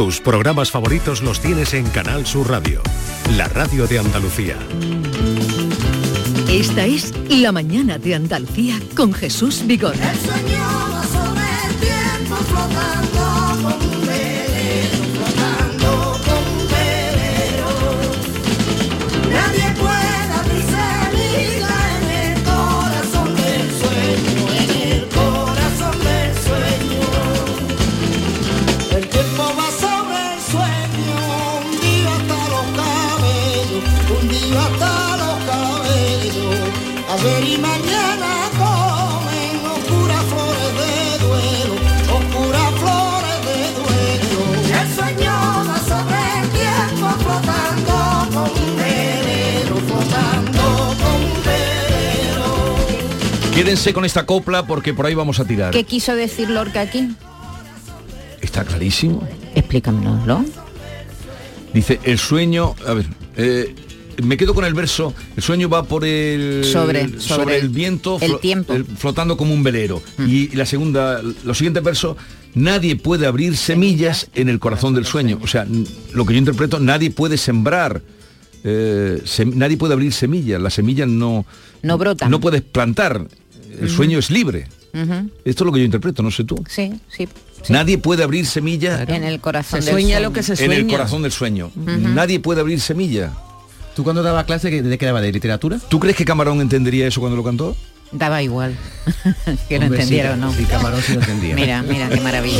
Tus programas favoritos los tienes en Canal Sur Radio, la radio de Andalucía. Esta es La mañana de Andalucía con Jesús Vigor. Nadie Quédense con esta copla porque por ahí vamos a tirar. ¿Qué quiso decir Lorca aquí? Está clarísimo. Explícanoslo. Dice, el sueño... A ver, eh, me quedo con el verso, el sueño va por el... Sobre- sobre el viento, el flo- tiempo. Mm. el- flotando como un velero. Y la segunda, los siguientes versos, nadie puede abrir semillas en el corazón del sueño. O sea, lo que yo interpreto, nadie puede sembrar, eh, sem- nadie puede abrir semillas. Las semillas no... No brotan. No puedes plantar. El sueño es libre. Esto es lo que yo interpreto, no sé tú. Sí, sí. sí. Nadie puede abrir semilla En el corazón Se del sueña sueño. lo que se en el sueña. corazón del sueño. Nadie puede abrir semilla. ¿Tú cuando daba clase de qué daba? ¿De literatura? ¿Tú crees que Camarón entendería eso cuando lo cantó? Daba igual. que no Hombre, sí, entendiera o no. sí, Camarón sí lo entendía. Mira, mira, qué maravilla.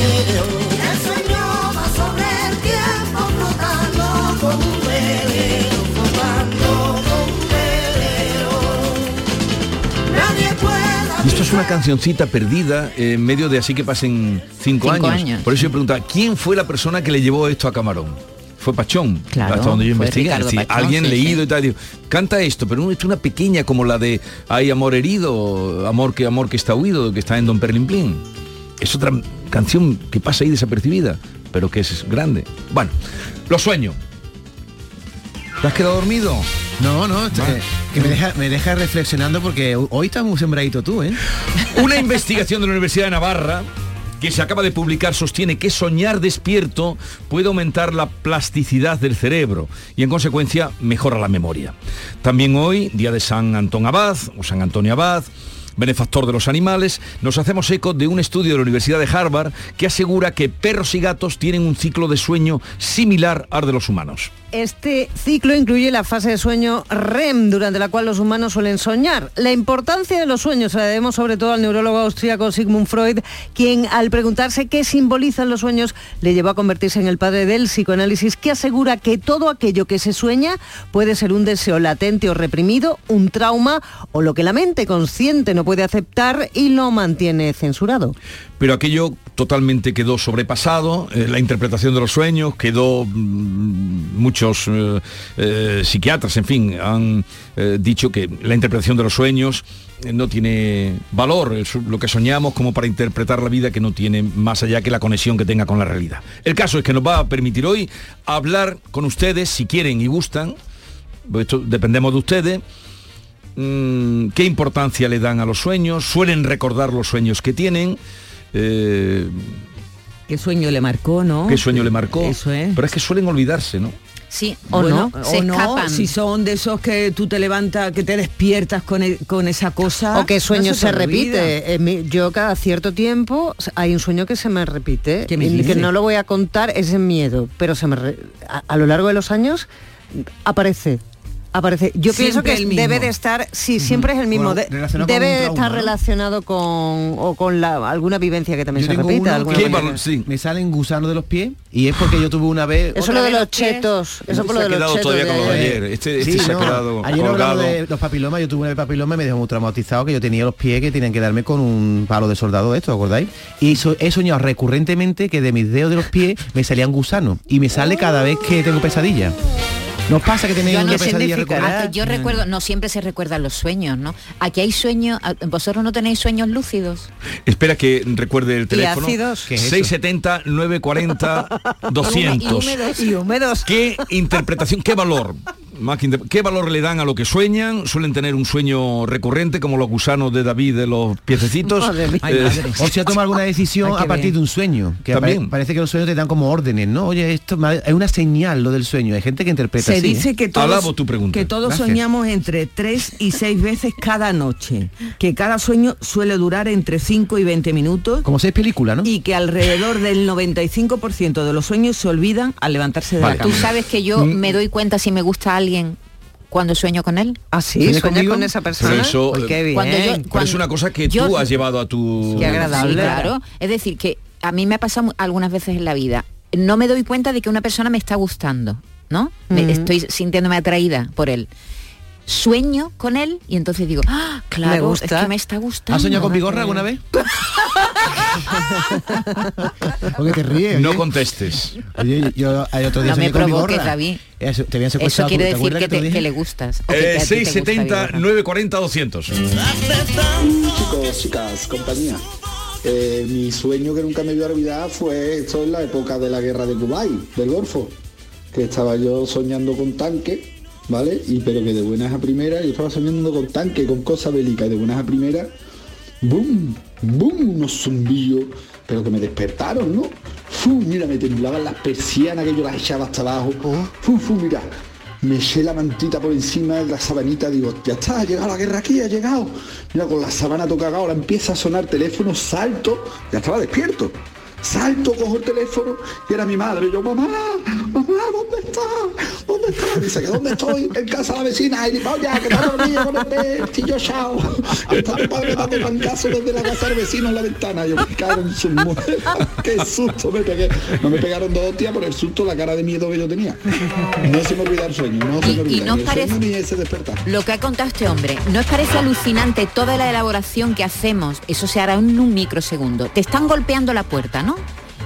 Es una cancioncita perdida en medio de así que pasen cinco, Cinco años. años. Por eso yo preguntaba, ¿quién fue la persona que le llevó esto a Camarón? Fue Pachón, Claro, hasta donde yo investigué. Alguien sí, leído sí. y tal, digo, canta esto, pero no es una pequeña como la de Hay amor herido, amor que amor que está huido, que está en Don Perlimplín. Es otra canción que pasa ahí desapercibida, pero que es grande. Bueno, los sueños. ¿Te has quedado dormido? No, no, Vale. eh, que me deja, me deja reflexionando porque hoy estás muy sembradito tú, ¿eh? Una investigación de la Universidad de Navarra que se acaba de publicar sostiene que soñar despierto puede aumentar la plasticidad del cerebro y en consecuencia mejora la memoria. También hoy, día de San Antón Abad o San Antonio Abad, benefactor de los animales, nos hacemos eco de un estudio de la Universidad de Harvard que asegura que perros y gatos tienen un ciclo de sueño similar al de los humanos. Este ciclo incluye la fase de sueño REM, durante la cual los humanos suelen soñar. La importancia de los sueños se la debemos sobre todo al neurólogo austríaco Sigmund Freud, quien al preguntarse qué simbolizan los sueños le llevó a convertirse en el padre del psicoanálisis, que asegura que todo aquello que se sueña puede ser un deseo latente o reprimido, un trauma o lo que la mente consciente no puede aceptar y lo mantiene censurado. pero aquello totalmente quedó sobrepasado, eh, la interpretación de los sueños, quedó mm, muchos eh, eh, psiquiatras, en fin, han dicho que la interpretación de los sueños no tiene valor, es lo que soñamos como para interpretar la vida que no tiene más allá que la conexión que tenga con la realidad. El caso es que nos va a permitir hoy hablar con ustedes, si quieren y gustan, pues esto dependemos de ustedes, mm, qué importancia le dan a los sueños, suelen recordar los sueños que tienen, eh, ¿Qué sueño le marcó, no? qué sueño le marcó. Eso es. Pero es que suelen olvidarse, ¿no? Sí, O bueno, no, se o no, escapan. si son de esos que tú te levantas, que te despiertas con, e- con esa cosa. O que sueño no se, repite. En mi- yo cada cierto tiempo hay un sueño que se me repite. ¿Qué me y que no lo voy a contar, es en miedo. Pero se me re- a, a lo largo de los años aparece. Aparece. Yo pienso que debe de estar, sí, siempre es el mismo. Bueno, de- debe de trauma, estar ¿no? relacionado con o con la, alguna vivencia que también Yo se tengo repita. alguna que sí. me salen gusanos de los pies y es porque yo tuve una vez... Eso lo de los los chetos. Eso por lo de los chetos. todavía de con lo de ayer. Este, este Sí, se ha no, quedado Ayer no hablamos de los papilomas, yo tuve una vez papiloma y me dejó muy traumatizado que yo tenía los pies que tenían que darme con un palo de soldado esto, ¿acordáis? Y so- he soñado recurrentemente que de mis dedos de los pies me salían gusanos y me sale cada vez que tengo pesadilla. ¿Nos pasa que tenéis Ya no una pesadilla significará. recurrente? Ah, yo recuerdo, no siempre se recuerdan los sueños, ¿no? Aquí hay sueños, ah, vosotros no tenéis sueños lúcidos. Espera que recuerde el teléfono. ácidos? ¿Qué es eso? 670 940 200. Y húmedos. ¿Qué interpretación, qué valor más que inde- ¿Qué valor le dan a lo que sueñan? Suelen tener un sueño recurrente como los gusanos de David de los piececitos. Madre mía. Ay, Eh, madre. O si ha tomado alguna decisión a partir ver. de un sueño. Que También. pare- parece que los sueños te dan como órdenes, ¿no? Oye, esto es una señal lo del sueño. Hay gente que interpreta Se así. dice ¿eh? que todos, Alabo tu pregunta. que todos Gracias. soñamos entre 3 y 6 veces cada noche, que cada sueño suele durar entre 5 y 20 minutos Como seis películas, ¿no? y que alrededor del 95% de los sueños se olvidan al levantarse de Vale. la Tú cama. sabes que yo me doy cuenta si me gusta alguien cuando sueño con él. ¿Ah, sí? ¿Sueñas ¿Sueñas conmigo? con esa persona? Pero eso, Uy, qué eh, bien. Cuando yo- pero es cuando- una cosa que yo- tú has llevado a tu... Qué agradable. Sí, claro. Es decir, que a mí me ha pasado algunas veces en la vida. No me doy cuenta de que una persona me está gustando, ¿no? Me- Mm. Estoy sintiéndome atraída por él. Sueño con él y entonces digo, ah, claro, Me gusta. es que me está gustando. ¿Has soñado con Vigorra alguna vez? Porque te ríes. No oye. contestes. Oye, yo el otro día No me provoques. David. Eso, te habían Eso secuestrado. quiere ¿te decir que, te te- dije? que le gustas. Eh, a ti te gusta 670 Vigorra. 940 200. Chicos, chicas, compañía. Eh, mi sueño que nunca me voy a olvidar fue esto en la época de la guerra de Kuwait, del Golfo, que estaba yo soñando con tanque, ¿vale? Y pero que de buenas a primeras, yo estaba soñando con tanque, con cosas bélicas, y de buenas a primeras, ¡boom! ¡boom! Unos zumbillos, pero que me despertaron, ¿no? ¡Fu! Mira, me temblaban las persianas que yo las echaba hasta abajo. ¡Fu, fu! Mira, me eché la mantita por encima de la sabanita, digo, ya está, ha llegado la guerra aquí, ha llegado. Mira, con la sabana toca ahora empieza a sonar teléfono, salto, ya estaba despierto. Salto, cojo el teléfono y era mi madre. Yo, mamá, mamá, ¿dónde está? ¿Dónde está? Dice que ¿dónde estoy? En casa de la vecina. Y digo, ya, que está dormido con el pestillo, chao. Está mi padre dando pancazo desde la casa del vecino en la ventana. Yo me cago en su mujer. Qué susto me pegué. No me pegaron dos hostias por el susto, la cara de miedo que yo tenía. No se me olvida el sueño, no se Y- me y olvida. no ni el parece- sueño ni ese despertar. Lo que ha contado este hombre, ¿no os parece alucinante toda la elaboración que hacemos? Eso se hará en un microsegundo. Te están golpeando la puerta, ¿no?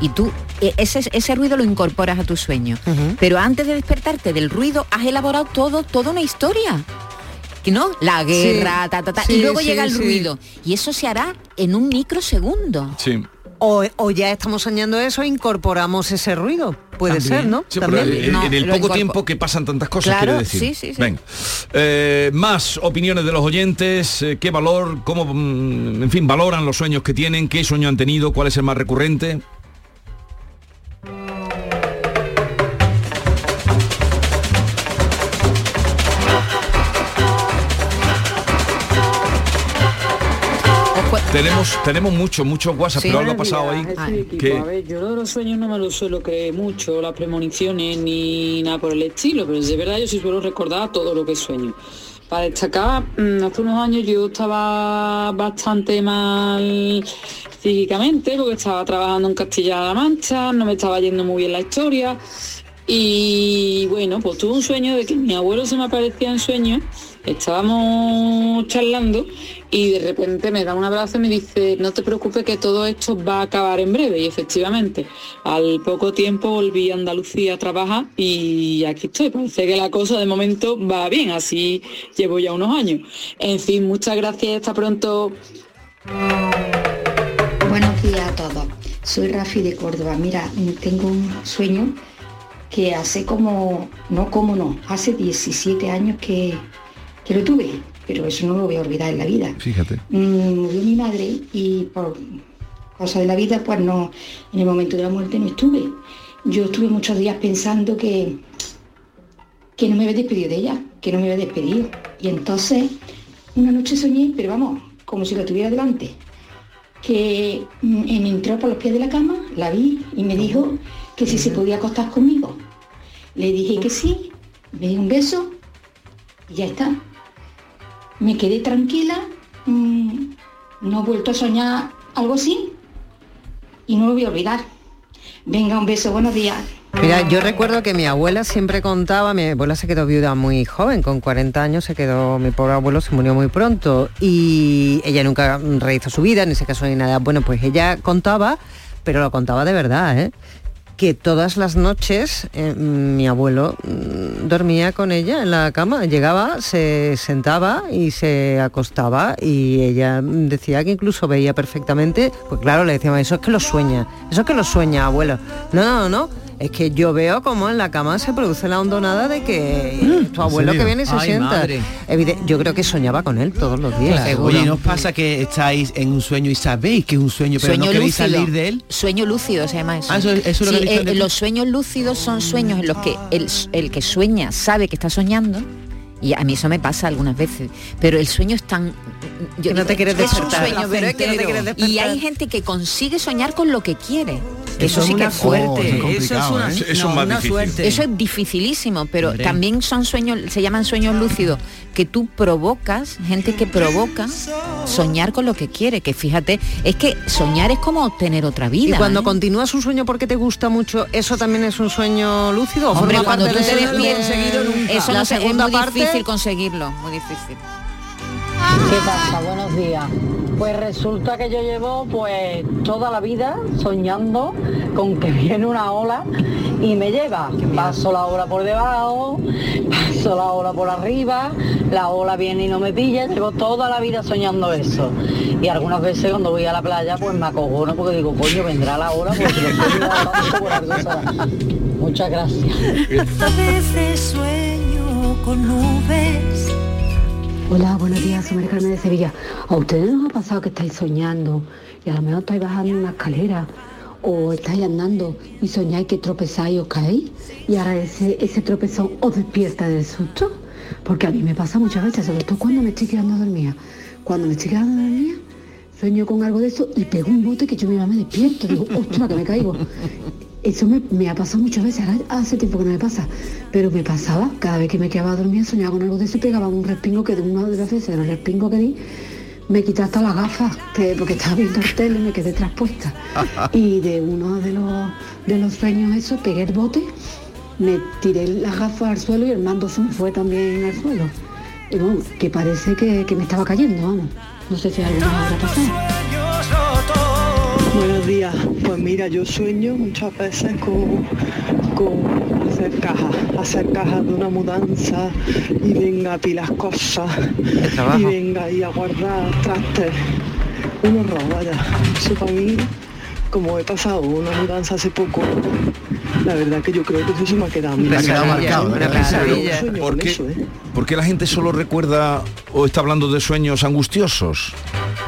Y tú e- ese, ese ruido lo incorporas a tu sueño. Pero antes de despertarte del ruido, has elaborado todo, toda una historia. Que ¿No? La guerra, Sí, ta, ta, ta. sí, y luego sí, llega el sí. ruido. Y eso se hará en un microsegundo. Sí. O, o ya estamos soñando eso e incorporamos ese ruido. Puede También. ser, ¿no? Sí, También. en, No, en el poco tiempo que pasan tantas cosas, Claro, quiere decir. sí, sí, sí. Venga. Eh, más opiniones de los oyentes, eh, qué valor, cómo, mm, en fin, valoran los sueños que tienen, qué sueño han tenido, cuál es el más recurrente. Tenemos, tenemos mucho, mucho WhatsApp, Sí. pero algo ha pasado ahí. Ah, que- A ver, yo lo de los sueños no me lo suelo creer mucho, las premoniciones ni nada por el estilo, pero de verdad yo sí suelo recordar todo lo que sueño. Para destacar, mm, hace unos años yo estaba bastante mal psíquicamente porque estaba trabajando en Castilla-La Mancha, no me estaba yendo muy bien la historia y bueno, pues tuve un sueño de que mi abuelo se me aparecía en sueños, estábamos charlando y de repente me da un abrazo y me dice, no te preocupes que todo esto va a acabar en breve. Y efectivamente, al poco tiempo volví a Andalucía a trabajar y aquí estoy. Parece que la cosa de momento va bien, así llevo ya unos años. En fin, muchas gracias, hasta pronto. Buenos días a todos. Soy Rafi de Córdoba. Mira, tengo un sueño que hace como, no como no, hace 17 años que, que lo tuve, pero eso no lo voy a olvidar en la vida. Fíjate. Mm, Murió mi madre y por cosas de la vida, pues no, en el momento de la muerte no estuve. Yo estuve muchos días pensando que, que no me había despedido de ella, que no me había despedido. Y entonces, una noche soñé, pero vamos, como si la tuviera delante que mm, me entró por los pies de la cama, la vi y me dijo que si se podía acostar conmigo. Le dije que sí, me dio un beso y ya está. Me quedé tranquila, mm, no he vuelto a soñar algo así y no lo voy a olvidar. Venga, un beso, buenos días. Mira, yo recuerdo que mi abuela siempre contaba, mi abuela se quedó viuda muy joven, con 40 años se quedó, mi pobre abuelo se murió muy pronto y ella nunca rehizo su vida, ni se casó ni nada. Bueno, pues ella contaba, pero lo contaba de verdad, ¿eh? Que todas las noches eh, mi abuelo mm, dormía con ella en la cama, llegaba, se sentaba y se acostaba y ella decía que incluso veía perfectamente, pues claro, le decíamos, eso es que lo sueña, eso es que lo sueña, abuelo. No, no, no, Es que yo veo como en la cama se produce la hondonada de que tu abuelo que viene y se Ay, sienta. Evide- yo creo que soñaba con él todos los días. seguro. Oye, ¿nos pasa que estáis en un sueño y sabéis que es un sueño, pero sueño no queréis lúcido. salir de él? Sueño lúcido se llama eso. Ah, eso- eso es lo que eh, los sueños lúcidos son sueños en los que el, el que sueña sabe que está soñando. Y a mí eso me pasa algunas veces. Pero el sueño es tan... Yo Que no te quieres es un despertar. sueño, pero es que no te quieres Placentero. Y hay gente que consigue soñar con lo que quiere. Eso eso, es sí que es fuerte. suerte, eso es una- ¿eh? Eso no, una suerte. Eso es dificilísimo, pero Hombre. también son sueños, se llaman sueños lúcidos, que tú provocas, gente que provoca soñar con lo que quiere, que fíjate, es que soñar es como tener otra Y vida. cuando ¿eh? continúas un sueño porque te gusta mucho, ¿eso también es un sueño lúcido? ¿O Hombre, forma cuando tú de te despiertas, eso la no es segunda muy parte difícil conseguirlo, muy difícil. ¿Qué pasa? Buenos días. Pues resulta que yo llevo pues toda la vida soñando con que viene una ola y me lleva. Paso la ola por debajo, paso la ola por arriba, la ola viene y no me pilla, llevo toda la vida soñando eso. Y algunas veces cuando voy a la playa pues me acogono porque digo, coño, vendrá la hora porque lo estoy mirando tanto por algo será. Muchas gracias. A veces sueño con nubes. Hola, buenos días, soy María de Sevilla. ¿A ustedes nos ha pasado que estáis soñando y a lo mejor estáis bajando una escalera o estáis andando y soñáis que tropezáis os caéis y ahora ese, ese tropezón os despierta del susto? Porque a mí me pasa muchas veces, sobre todo cuando me estoy quedando dormida. Cuando me estoy quedando dormida, sueño con algo de eso y pego un bote que yo misma me despierto. Digo, ostras, que me caigo. Eso me, me ha pasado muchas veces, hace tiempo que no me pasa, pero me pasaba, cada vez que me quedaba dormida soñaba con algo de eso y pegaba un respingo que de una de las veces, el respingo que di, me quité hasta las gafas, que- porque estaba viendo el tele y me quedé traspuesta. Y de uno de los, de los sueños eso, pegué el bote, me tiré las gafas al suelo y el mando se me fue también al suelo. Y bueno, que parece que, que me estaba cayendo, vamos. No sé si alguna habrá pasado. Días. Pues mira, yo sueño muchas veces con, con hacer cajas, hacer cajas de una mudanza y venga a pilas cosas y venga ahí a guardar trastes. Un horror, vaya. Eso para mí, como he pasado una mudanza hace poco, la verdad que yo creo que eso se me ha quedado. Te ha quedado marcado, Una ¿verdad? pesadilla. Sueño ¿Por con qué, eso, ¿eh? por qué la gente solo recuerda o está hablando de sueños angustiosos?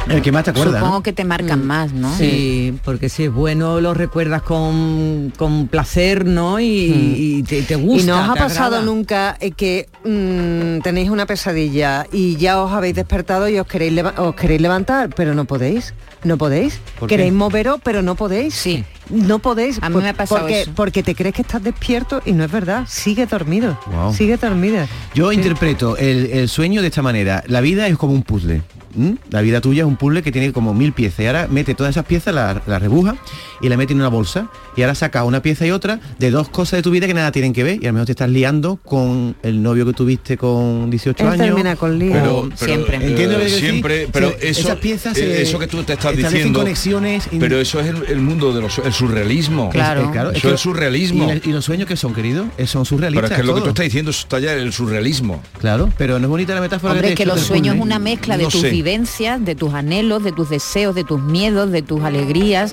El que más te acuerdas, Supongo que te marcan más, ¿no? Sí, porque si es bueno lo recuerdas con, con placer, ¿no? Y, y te, te gusta. ¿Y no os ha pasado agrada. nunca eh, que mm, tenéis una pesadilla y ya os habéis despertado y os queréis, leva- os queréis levantar, pero no podéis? ¿No podéis? ¿Queréis moveros, pero no podéis? Sí. No podéis. A mí me ha pasado porque, eso. porque te crees que estás despierto y no es verdad. Sigue dormido. Wow. Sigue dormida. Yo interpreto el, el sueño de esta manera. La vida es como un puzzle. ¿M? La vida tuya es un puzzle que tiene como mil piezas. Y ahora mete todas esas piezas, las la rebuja y la mete en una bolsa. Y ahora saca una pieza y otra de dos cosas de tu vida que nada tienen que ver. Y a lo mejor te estás liando con el novio que tuviste con 18 Él años. termina con lío. Pero, pero, Siempre. eh, Entiendo que siempre, pero Se- eso, esas piezas eh, se eso que tú te estás diciendo, conexiones pero eso es el, el mundo de los, el surrealismo. Es- es claro, es eso que- es surrealismo. Y, y los sueños que son, queridos, Eh, son surrealistas. pero es que lo que tú estás diciendo está ya en el surrealismo. Claro, pero no es bonita la metáfora Hombre, es que hecho los del sueños es una mezcla de No tus sé. vivencias, de tus anhelos, de tus deseos, de tus miedos, de tus alegrías,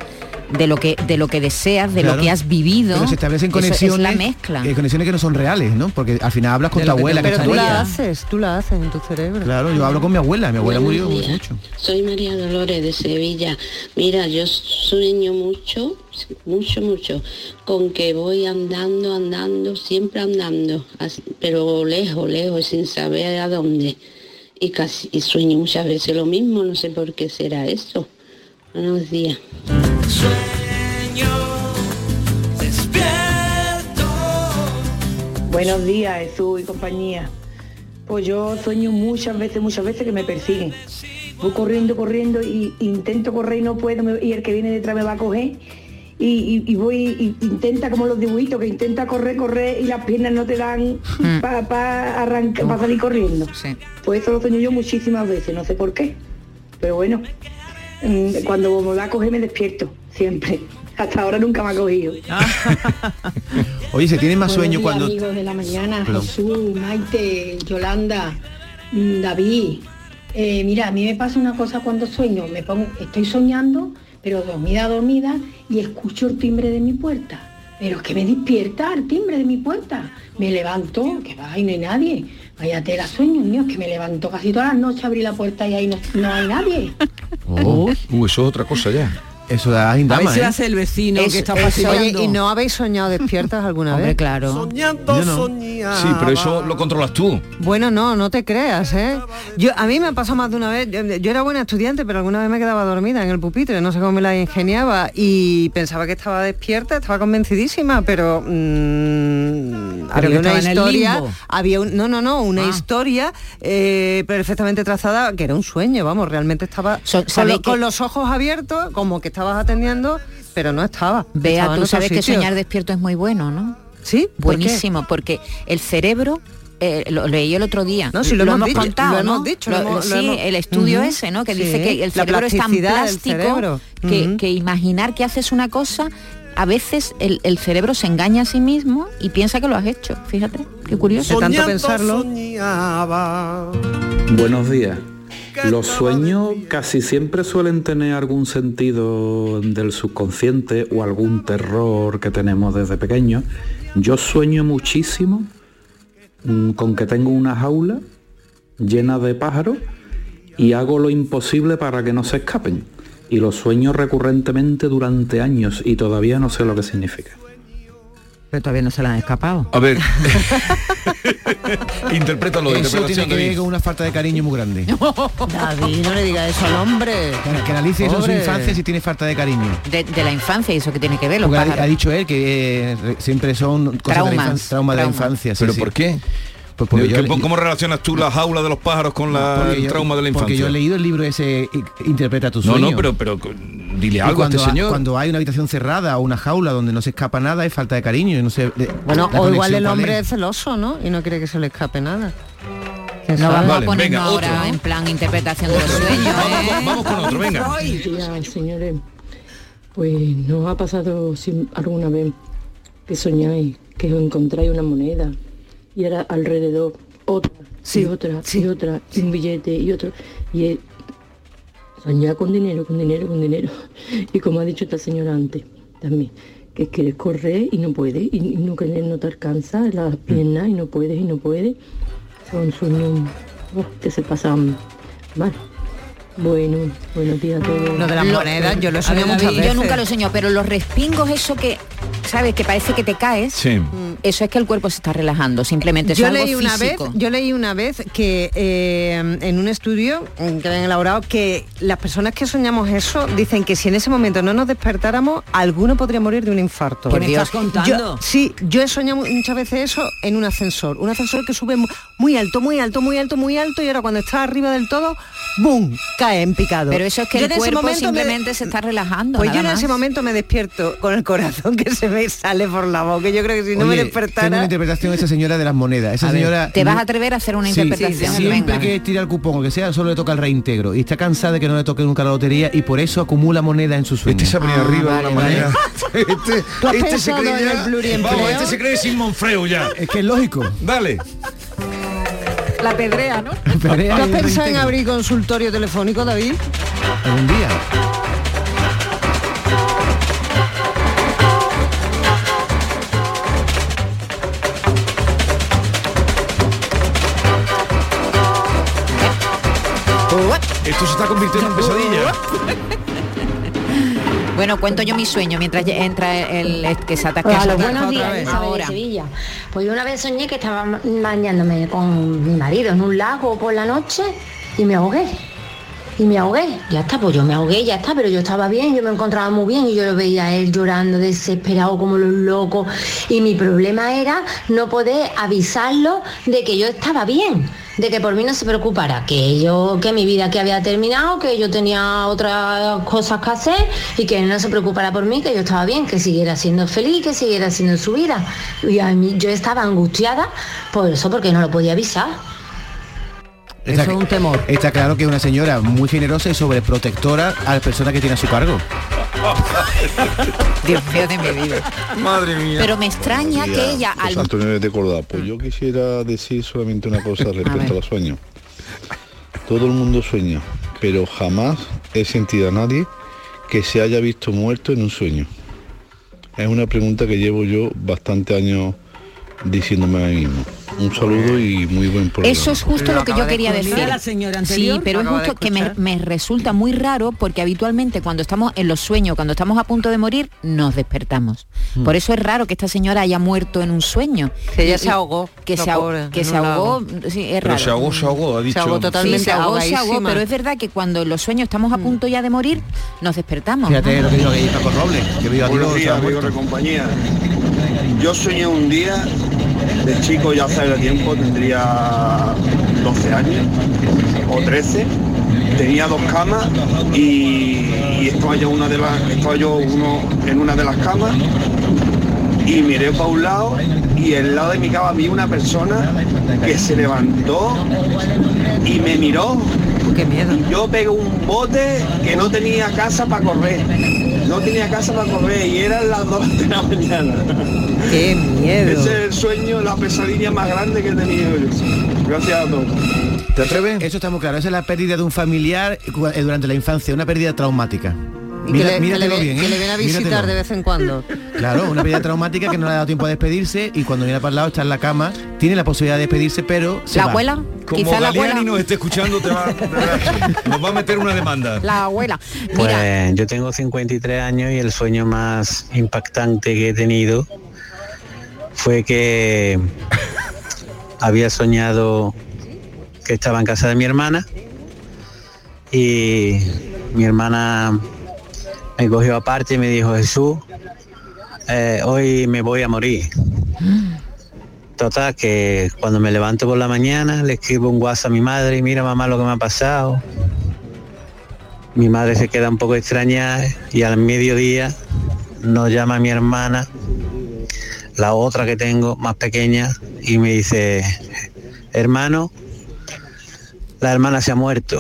de lo que de lo que deseas, de Claro. lo que has vivido. Pero se establecen conexiones. es la mezcla. eh, conexiones que no son reales, ¿no? Porque al final hablas con De tu abuela. que Pero tú la haces, tú la haces en tu cerebro. Claro, yo hablo con mi abuela. Mi abuela Buenos murió días. mucho. Soy María Dolores de Sevilla. Mira, yo sueño mucho, mucho, mucho, con que voy andando, andando, siempre andando, pero lejos, lejos, sin saber a dónde. Y casi y sueño muchas veces lo mismo, no sé por qué será eso. Buenos días. Buenos días, Jesús y compañía. Pues yo sueño muchas veces, muchas veces que me persiguen. Voy corriendo, corriendo y intento correr y no puedo y el que viene detrás me va a coger. Y, y- y voy, y intenta como los dibujitos, que intenta correr, correr y las piernas no te dan para arrancar, para salir corriendo. Pues eso lo sueño yo muchísimas veces, no sé por qué. Pero bueno, cuando me va a coger me despierto, siempre. Hasta ahora nunca me ha cogido. Oye, se tiene más sueño días, cuando... amigos de la mañana, Perdón. Jesús, Maite, Yolanda, mm, David. Eh, mira, a mí me pasa una cosa cuando sueño, me pongo, estoy soñando, pero dormida, dormida, y escucho el timbre de mi puerta. Pero es que me despierta el timbre de mi puerta. Me levanto, que va, y no hay nadie. Vaya tela, sueños míos, que me levanto casi todas las noches, abrí la puerta y ahí no, no hay nadie. Oh, uh, eso es otra cosa ya. Eso da A indama, ver si ¿eh? hace el vecino Eso- que está fastidiando. oye, ¿y no habéis soñado despiertas alguna Hombre, vez? claro. Yo no. Sí, pero eso lo controlas tú. Bueno, no, no te creas, ¿eh? Yo, a mí me ha pasado más de una vez, yo, yo era buena estudiante, pero alguna vez me quedaba dormida en el pupitre, no sé cómo me la ingeniaba y pensaba que estaba despierta, estaba convencidísima, pero mm, Pero había una historia, había un, no, no, no, una Ah. historia eh, perfectamente trazada, que era un sueño, vamos, realmente estaba So- con, ¿sabéis lo- que- con los ojos abiertos, como que estabas atendiendo, pero no estaba. Vea, estaba tú sabes que sitio. soñar despierto es muy bueno, ¿no? Sí. Buenísimo, porque el cerebro eh, lo leí el otro día. No, sí, lo hemos dicho, contado, lo ¿no? hemos dicho, lo Lo- hemos- lo sí, hemos- el estudio ese, ¿no? Que Sí, dice que el cerebro es tan plástico que, imaginar que haces una cosa, a veces el, el cerebro se engaña a sí mismo y piensa que lo has hecho. Fíjate, qué curioso. De tanto pensarlo. Buenos días. Los sueños casi siempre suelen tener algún sentido del subconsciente o algún terror que tenemos desde pequeño. Yo sueño muchísimo mm, con que tengo una jaula llena de pájaros y hago lo imposible para que no se escapen. Y los sueño recurrentemente durante años y todavía no sé lo que significa. Pero todavía no se la han escapado. A ver. Interprétalo. Eso interpretación, tiene que ver con una falta de cariño muy grande. David, no le digas eso al hombre. Que analice eso en su infancia si tiene falta de cariño. De, de la infancia, ¿y eso que tiene que ver? Los ha, dicho él que eh, re- siempre son cosas de la Traumas, infancia, traumas de la traumas. infancia. sí, ¿Pero sí. por qué? Pues porque yo ¿Qué- le- ¿Cómo relacionas tú la jaula de los pájaros con la, porque el yo- trauma de la Porque infancia? yo he leído el libro ese Interpreta tu no, sueño. no, pero, pero dile algo a cuando, este ha- señor. cuando hay una habitación cerrada o una jaula donde no se escapa nada es falta de cariño y no de- Bueno, o igual el hombre es. es celoso, ¿no? Y no quiere que se le escape nada. ¿Quién No vamos Vale, a ponernos venga, ahora otro. en plan interpretación de los sueños. ¿eh? Vamos, vamos con otro, venga. Días, señores. Pues nos ha pasado si- alguna vez que soñáis, que os encontráis una moneda y ahora alrededor otra y otra y otra y un billete y otro y es soñar con dinero, con dinero, con dinero. Y como ha dicho esta señora antes también, que quieres correr y no puedes y, y no, te alcanza las piernas y no puedes y no puedes. Son sueños oh, que se pasan mal. Bueno, buenos días a todos. Lo de las monedas, yo lo he soñado muchas veces. Yo nunca lo he soñado, pero los respingos, eso que, ¿sabes? Que parece que te caes. Sí. Eso es que el cuerpo se está relajando, simplemente. Eso Yo es algo leí una vez, físico. yo leí una vez que eh, en un estudio mm, que habían elaborado que las personas que soñamos eso dicen que si en ese momento no nos despertáramos, alguno podría morir de un infarto. ¿Qué me estás contando? Yo- sí, yo he soñado mu- muchas veces eso en un ascensor, un ascensor que sube mu- muy alto, muy alto, muy alto, muy alto y ahora cuando está arriba del todo, ¡boom! cae en picado. Pero eso es que Yo el en ese cuerpo me- simplemente se está relajando. Pues yo en ese momento me despierto con el corazón que se me sale por la boca. Yo creo que si no me Oye, tengo una despertara... interpretación de esa señora de las monedas. Esa A ver, señora ¿Te vas a atrever a hacer una Sí, interpretación? siempre Venga. que tira el cupón o que sea, solo le toca el reintegro. Y está cansada de que no le toque nunca la lotería y por eso acumula moneda en su sueño. Este se ha venido Ah, arriba vale, de una vale. manera. este, ¿Tú has este se cree ya. Vamos, este se cree sin Monfreo ya. Es que es lógico. Dale. La pedrea, ¿no? Perea ¿Tú has pensado en abrir consultorio telefónico, David? Algún día. Esto se está convirtiendo en pesadilla. Bueno, cuento yo mi sueño mientras entra el, el que se ataca Hola, buenos días, vez. De. Sevilla. Pues yo una vez soñé que estaba bañándome con mi marido en un lago por la noche y me ahogué. Y me ahogué. Ya está, pues yo me ahogué, ya está, pero yo estaba bien, yo me encontraba muy bien y yo lo veía a él llorando, desesperado como los locos. Y mi problema era no poder avisarlo de que yo estaba bien, de que por mí no se preocupara, que yo, que mi vida que había terminado, que yo tenía otras cosas que hacer y que no se preocupara por mí, que yo estaba bien, que siguiera siendo feliz, que siguiera siendo su vida. Y a mí yo estaba angustiada por eso, porque no lo podía avisar. Está, Eso es un temor. Está claro que es una señora muy generosa y sobreprotectora a la persona que tiene a su cargo. Dios mío de mi vida. Madre mía. Pero me extraña que ella al José Antonio de Córdoba, pues yo quisiera decir solamente una cosa respecto a los sueños. Todo el mundo sueña, pero jamás he sentido a nadie que se haya visto muerto en un sueño. Es una pregunta que llevo yo bastante años diciéndome a mí mismo. Un saludo y muy buen programa. Eso es justo lo que yo quería decir. la señora anterior, sí, pero es justo que me, me resulta muy raro porque habitualmente cuando estamos en los sueños, cuando estamos a punto de morir, nos despertamos. Hmm. Por eso es raro que esta señora haya muerto en un sueño. Que ella Y- se ahogó, Que se, ahogó- pobre, que se ahogó. Sí, es Pero raro. se ahogó, se ahogó, ha dicho. ahogó totalmente Sí, se ahogó, se ahogó, pero es verdad que cuando en los sueños estamos a punto ya de morir, nos despertamos. Fíjate ¿no? lo que dijo Paco Robles, que viva Buenos se días, amigos de compañía. Yo soñé un día, de chico ya hace tiempo, tendría 12 años o 13. Tenía dos camas y, y estaba yo, una de las, estaba yo uno, en una de las camas y miré para un lado y al lado de mi cama vi una persona que se levantó y me miró. Qué miedo. Y yo pegué un bote que no tenía casa para correr. No tenía casa para correr y eran las 2 de la mañana. Qué miedo. Ese es el sueño, la pesadilla más grande que he tenido yo. Gracias a todos. ¿Te atreves? Eso está muy claro. Esa es la pérdida de un familiar eh, durante la infancia, una pérdida traumática. Y Mira- que, le, que le míratelo ve- bien, que ¿eh? le viene a visitar Míratelo. de vez en cuando. Claro, una pérdida traumática que no le ha dado tiempo a despedirse y cuando viene para el lado está en la cama, tiene la posibilidad de despedirse, pero se La va. abuela, Como quizá la abuela. nos esté escuchando, te va, nos va a meter una demanda. La abuela. Mira, Pues yo tengo 53 años y el sueño más impactante que he tenido fue que había soñado que estaba en casa de mi hermana y mi hermana me cogió aparte y me dijo, Jesús, eh, hoy me voy a morir. Total, que cuando me levanto por la mañana le escribo un WhatsApp a mi madre mira mamá lo que me ha pasado. Mi madre se queda un poco extrañada y al mediodía nos llama mi hermana, la otra que tengo, más pequeña, y me dice, hermano, la hermana se ha muerto.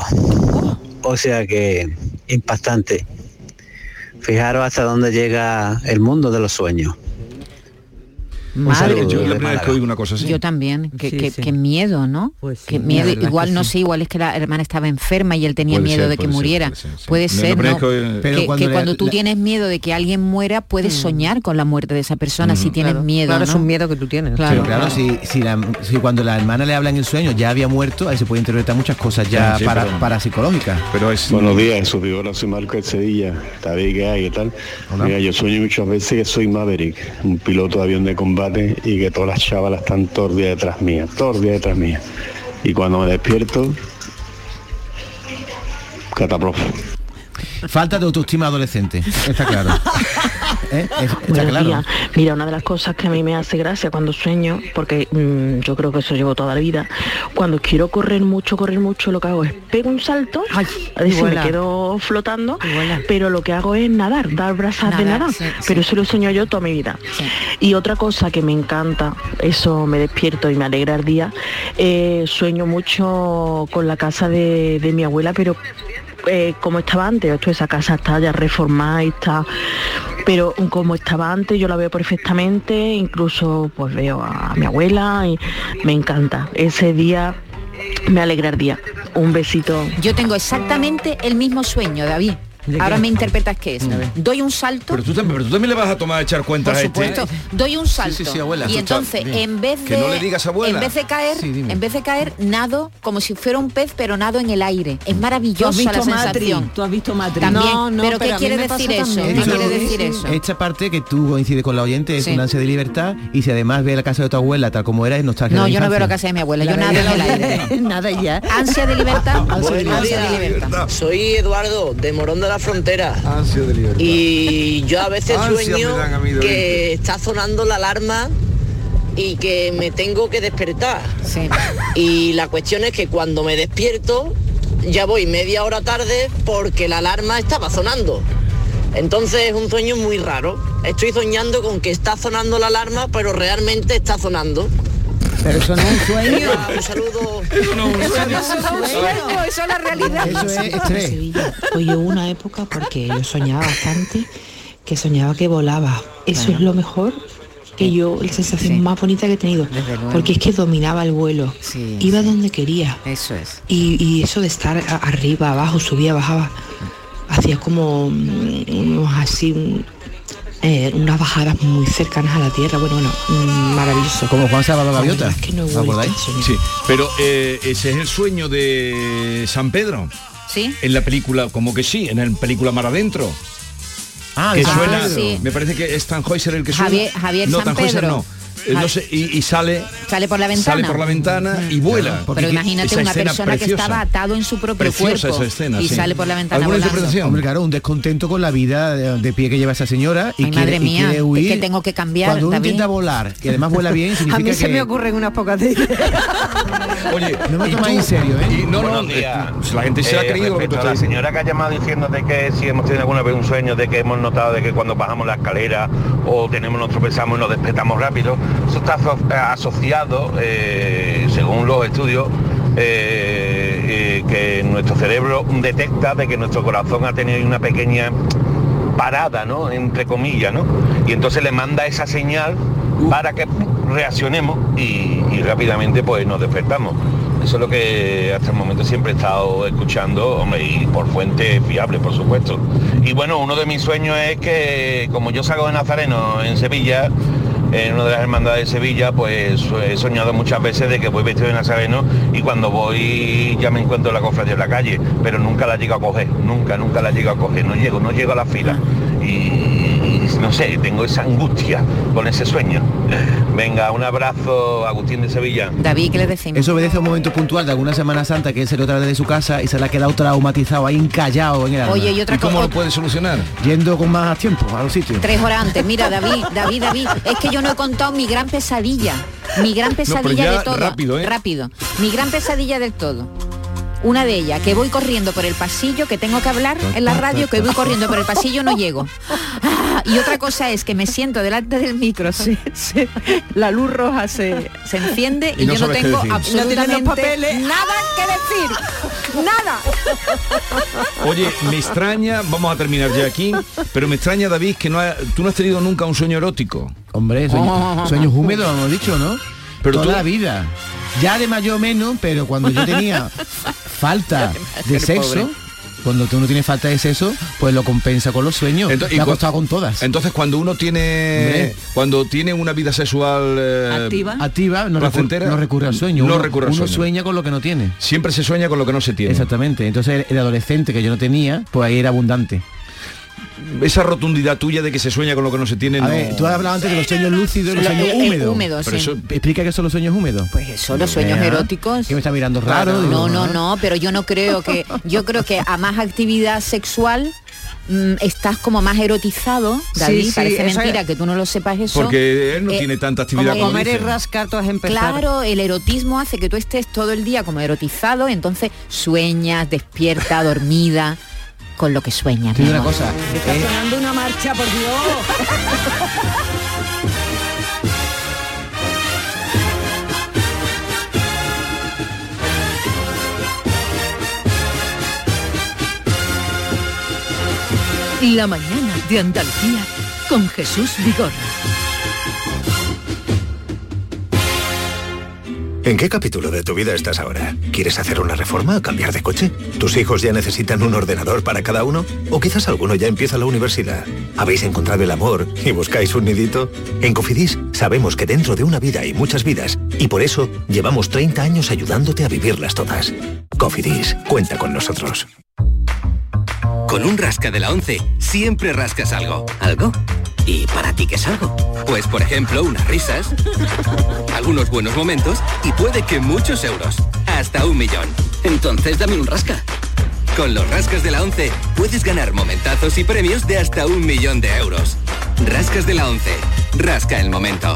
O sea que impactante. Fijaros hasta dónde llega el mundo de los sueños. Madre Yo la primera vez que oigo una cosa así. Yo también, que, Sí, que- sí. que miedo, ¿no? Pues miedo, igual que no sí. sé, igual es que la hermana estaba enferma y él tenía Puede miedo ser, de que puede ser, muriera. puede ser, que oigo- Pero que, cuando que tú la- tienes miedo de que alguien muera, puedes soñar con la muerte de esa persona si tienes Claro, miedo. Claro, es un miedo que tú tienes. Claro. Pero claro, si, si, la- si cuando la hermana le habla en el sueño ya había muerto, ahí se puede interpretar muchas cosas ya Sí, sí, para, pero- parapsicológicas. Pero es Buenos días, Jesús Vigora, soy Marco de Sevilla. David, ¿qué hay? ¿Qué tal? Mira, yo sueño muchas veces que soy Maverick, un piloto de avión de combate y que todas las chavalas están días detrás mía, días detrás mía. Y cuando me despierto, cataprofe. Falta de autoestima adolescente, está claro. ¿Eh? Es- Está Buenos claro. días. Mira, una de las cosas que a mí me hace gracia cuando sueño, porque mm, yo creo que eso llevo toda la vida, cuando quiero correr mucho, correr mucho, lo que hago es pego un salto, a ver si me quedo flotando, pero lo que hago es nadar, dar brazas de Nadar, sí, pero sí. eso lo sueño yo toda mi vida. Y otra cosa que me encanta, eso me despierto y me alegra el día, eh, sueño mucho con la casa de, de mi abuela, pero eh, como estaba antes, esto, esa casa está ya reformada y está, pero como estaba antes yo la veo perfectamente, incluso pues veo a mi abuela y me encanta. Ese día me alegra el día. Un besito. Yo tengo exactamente el mismo sueño, David. Ahora me interpretas qué es. Doy un salto. Pero tú, también, pero tú también le vas a tomar a echar cuentas Por a este. supuesto, doy un salto sí, sí, abuela. y entonces en vez de Que no le digas abuela. en vez de caer, en vez de caer nado como si fuera un pez pero nado en el aire. Es ¿Tú maravillosa la Matri? sensación. ¿Tú has visto Matri? También, No, no, pero, pero ¿qué quiere decir eso? ¿Qué quiere decir eso? Esta parte que tú coincides con la oyente es Sí. un ansia de libertad y si además ve la casa de tu abuela tal como era es nostalgia No, la yo no veo la casa de mi abuela, yo La nado en el aire. Nada ya. Ansia de libertad, Ansia de libertad. de libertad. Soy Eduardo, de Morón de la Frontera. Ansia de libertad. Y yo a veces sueño a que está sonando la alarma y que me tengo que despertar. Sí. Y la cuestión es que cuando me despierto ya voy media hora tarde porque la alarma estaba sonando. Entonces es un sueño muy raro. Estoy soñando con que está sonando la alarma, pero realmente está sonando. Pero eso no es un sueño. Un saludo. Eso no es un sueño, eso es la realidad. Eso es estrés. Sevilla. Pues yo una época, porque yo soñaba bastante, que soñaba que volaba. Eso es lo mejor que yo, la sensación Sí. más bonita que he tenido. Desde luego. Porque es que dominaba el vuelo. Sí, Iba sí. donde quería. Eso es. Y, y eso de estar arriba, abajo, subía, bajaba, hacía como mm, unos así, un- eh, unas bajadas muy cercanas a la tierra. Bueno, bueno, mm, maravilloso. Como Juan Salvador Gaviota. Es que no. Sí, pero eh, ese es el sueño de San Pedro. Sí. En la película, como que sí, en la película Mar Adentro. Ah, que suena. Sí. me parece que es Tannhäuser el que suena. Javier- Javier no, San Pedro. no. Eh, no sé, y, y sale Sale por la ventana. sale por la ventana y vuela. Pero imagínate una persona que estaba atado en su propio Preciosa cuerpo esa escena, y sí. sale por la ventana ¿Alguna volando. interpretación? Hombre, claro, un descontento con la vida de, de pie que lleva esa señora y Ay, quiere, madre y mía, quiere huir. es que tengo que cambiar, Cuando uno intenta volar y además vuela bien, A significa mí se que me ocurren unas pocas de Oye, no me tomáis en serio, ¿eh? y no, no, Buenos eh, días. la gente se ha Eh, creído que tú a la señora que ha llamado diciéndote que si hemos tenido alguna vez un sueño de que hemos notado de que cuando bajamos la escalera o tenemos nos tropezamos y nos despertamos rápido, eso está eh, asociado, eh, según los estudios, eh, que nuestro cerebro detecta de que nuestro corazón ha tenido una pequeña parada, ¿no? Entre comillas, ¿no? Y entonces le manda esa señal para que reaccionemos y, rápidamente pues nos despertamos. Eso es lo que hasta el momento siempre he estado escuchando, y por fuente fiable, por supuesto. Y bueno, uno de mis sueños es que, como yo salgo de Nazareno en Sevilla, en una de las hermandades de Sevilla, pues he soñado muchas veces de que voy vestido de nazareno y cuando voy ya me encuentro la cofradía en la calle, pero nunca la llego a coger, nunca, nunca la llego a coger, no llego, no llego a la fila. Y, y no sé, tengo esa angustia con ese sueño. Venga, un abrazo, Agustín de Sevilla. David, ¿qué le decimos? Eso obedece a un momento puntual de alguna Semana Santa que él salió otra vez de su casa y se le ha quedado traumatizado ahí encallado en el alma. Oye, y otra ¿Y cómo lo puedes solucionar? Yendo con más tiempo a los sitios. Tres horas antes. Mira, David, David, David, es que yo no he contado mi gran pesadilla. Mi gran pesadilla de todo. rápido, ¿eh? Rápido. Mi gran pesadilla del todo. Una de ellas, que voy corriendo por el pasillo, que tengo que hablar en la radio, que voy corriendo por el pasillo, no llego. Ah, y otra cosa es que me siento delante del micro, la luz roja se, se enciende y, Y no yo no tengo. No absolutamente papeles. nada que decir. Nada. Oye, me extraña, vamos a terminar ya aquí, pero me extraña, David, que no ha- tú no has tenido nunca un sueño erótico. Hombre, sueño- sueños húmedos, hemos dicho, ¿no? Pero Toda tú- la vida. Ya de mayor menos, pero cuando yo tenía falta de sexo, pobre. Cuando tú no tienes falta de sexo, pues lo compensa con los sueños. Y Me ha costado con todas. Entonces, cuando uno tiene cuando tiene una vida sexual eh, Activa. Activa, no, recur- placentera, no recurre al sueño. No uno, recurre al uno sueño. sueña con lo que no tiene. Siempre se sueña con lo que no se tiene. Exactamente. Entonces el, el adolescente que yo no tenía, pues ahí era abundante. Esa rotundidad tuya de que se sueña con lo que no se tiene. A no- ver, tú has hablado antes de los sueños lúcidos y los Lo- sueños húmedos. húmedo, Pero sí. eso- Explica qué son los sueños húmedos. Pues eso, los sueños eróticos. Que me está mirando raro. digo, No, no, no, pero yo no creo que, yo creo que a más actividad sexual mm, estás como más erotizado, David, sí, parece mentira es- que tú no lo sepas eso. Porque él no Eh, tiene tanta actividad Como como, comer y rascar, tú has empezado. Claro, el erotismo hace que tú estés todo el día como erotizado, entonces sueñas, despierta, dormida, con lo que mi digo una cosa. Está eh, sonando una marcha, por Dios. La mañana de Andalucía con Jesús Vigorra. ¿En qué capítulo de tu vida estás ahora? ¿Quieres hacer una reforma o cambiar de coche? ¿Tus hijos ya necesitan un ordenador para cada uno? ¿O quizás alguno ya empieza la universidad? ¿Habéis encontrado el amor y buscáis un nidito? En Cofidis sabemos que dentro de una vida hay muchas vidas y por eso llevamos 30 años ayudándote a vivirlas todas. Cofidis, cuenta con nosotros. Con un rasca de la 11 siempre rascas algo. ¿Algo? ¿Y para ti qué es algo? Pues por ejemplo unas risas, algunos buenos momentos y puede que muchos euros. Hasta un millón. Entonces dame un rasca. Con los rascas de la 11 puedes ganar momentazos y premios de hasta un millón de euros. Rascas de la 11. Rasca el momento.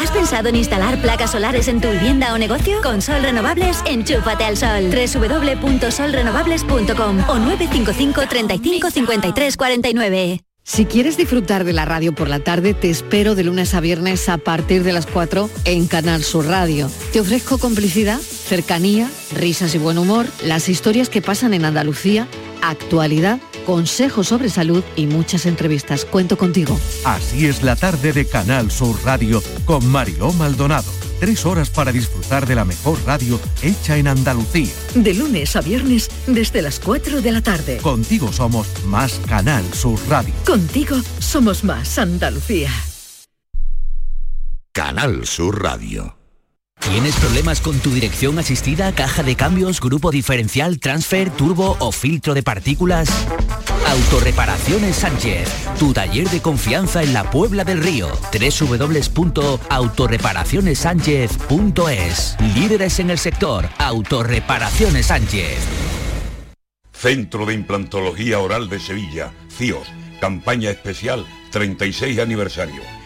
¿Has pensado en instalar placas solares en tu vivienda o negocio? Con Sol Renovables, enchúfate al sol. www.solrenovables.com o 955 35 53 49. Si quieres disfrutar de la radio por la tarde, te espero de lunes a viernes a partir de las 4 en Canal Sur Radio. Te ofrezco complicidad, cercanía, risas y buen humor, las historias que pasan en Andalucía, actualidad consejos sobre salud y muchas entrevistas. Cuento contigo. Así es la tarde de Canal Sur Radio con Mariló Maldonado. Tres horas para disfrutar de la mejor radio hecha en Andalucía. De lunes a viernes desde las 4 de la tarde. Contigo somos más Canal Sur Radio. Contigo somos más Andalucía. Canal Sur Radio. ¿Tienes problemas con tu dirección asistida, caja de cambios, grupo diferencial, transfer, turbo o filtro de partículas? Autorreparaciones Sánchez, tu taller de confianza en la Puebla del Río. www.autorreparacionessánchez.es. Líderes en el sector, Autorreparaciones Sánchez. Centro de Implantología Oral de Sevilla, CIOS, campaña especial 36 aniversario.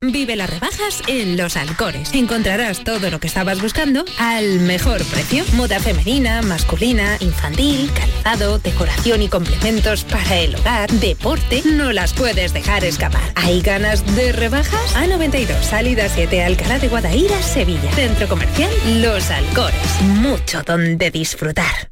Vive las rebajas en Los Alcores. Encontrarás todo lo que estabas buscando al mejor precio. Moda femenina, masculina, infantil, calzado, decoración y complementos para el hogar, deporte. No las puedes dejar escapar. ¿Hay ganas de rebajas? A92, salida 7, Alcalá de Guadaira, Sevilla. Centro comercial Los Alcores. Mucho donde disfrutar.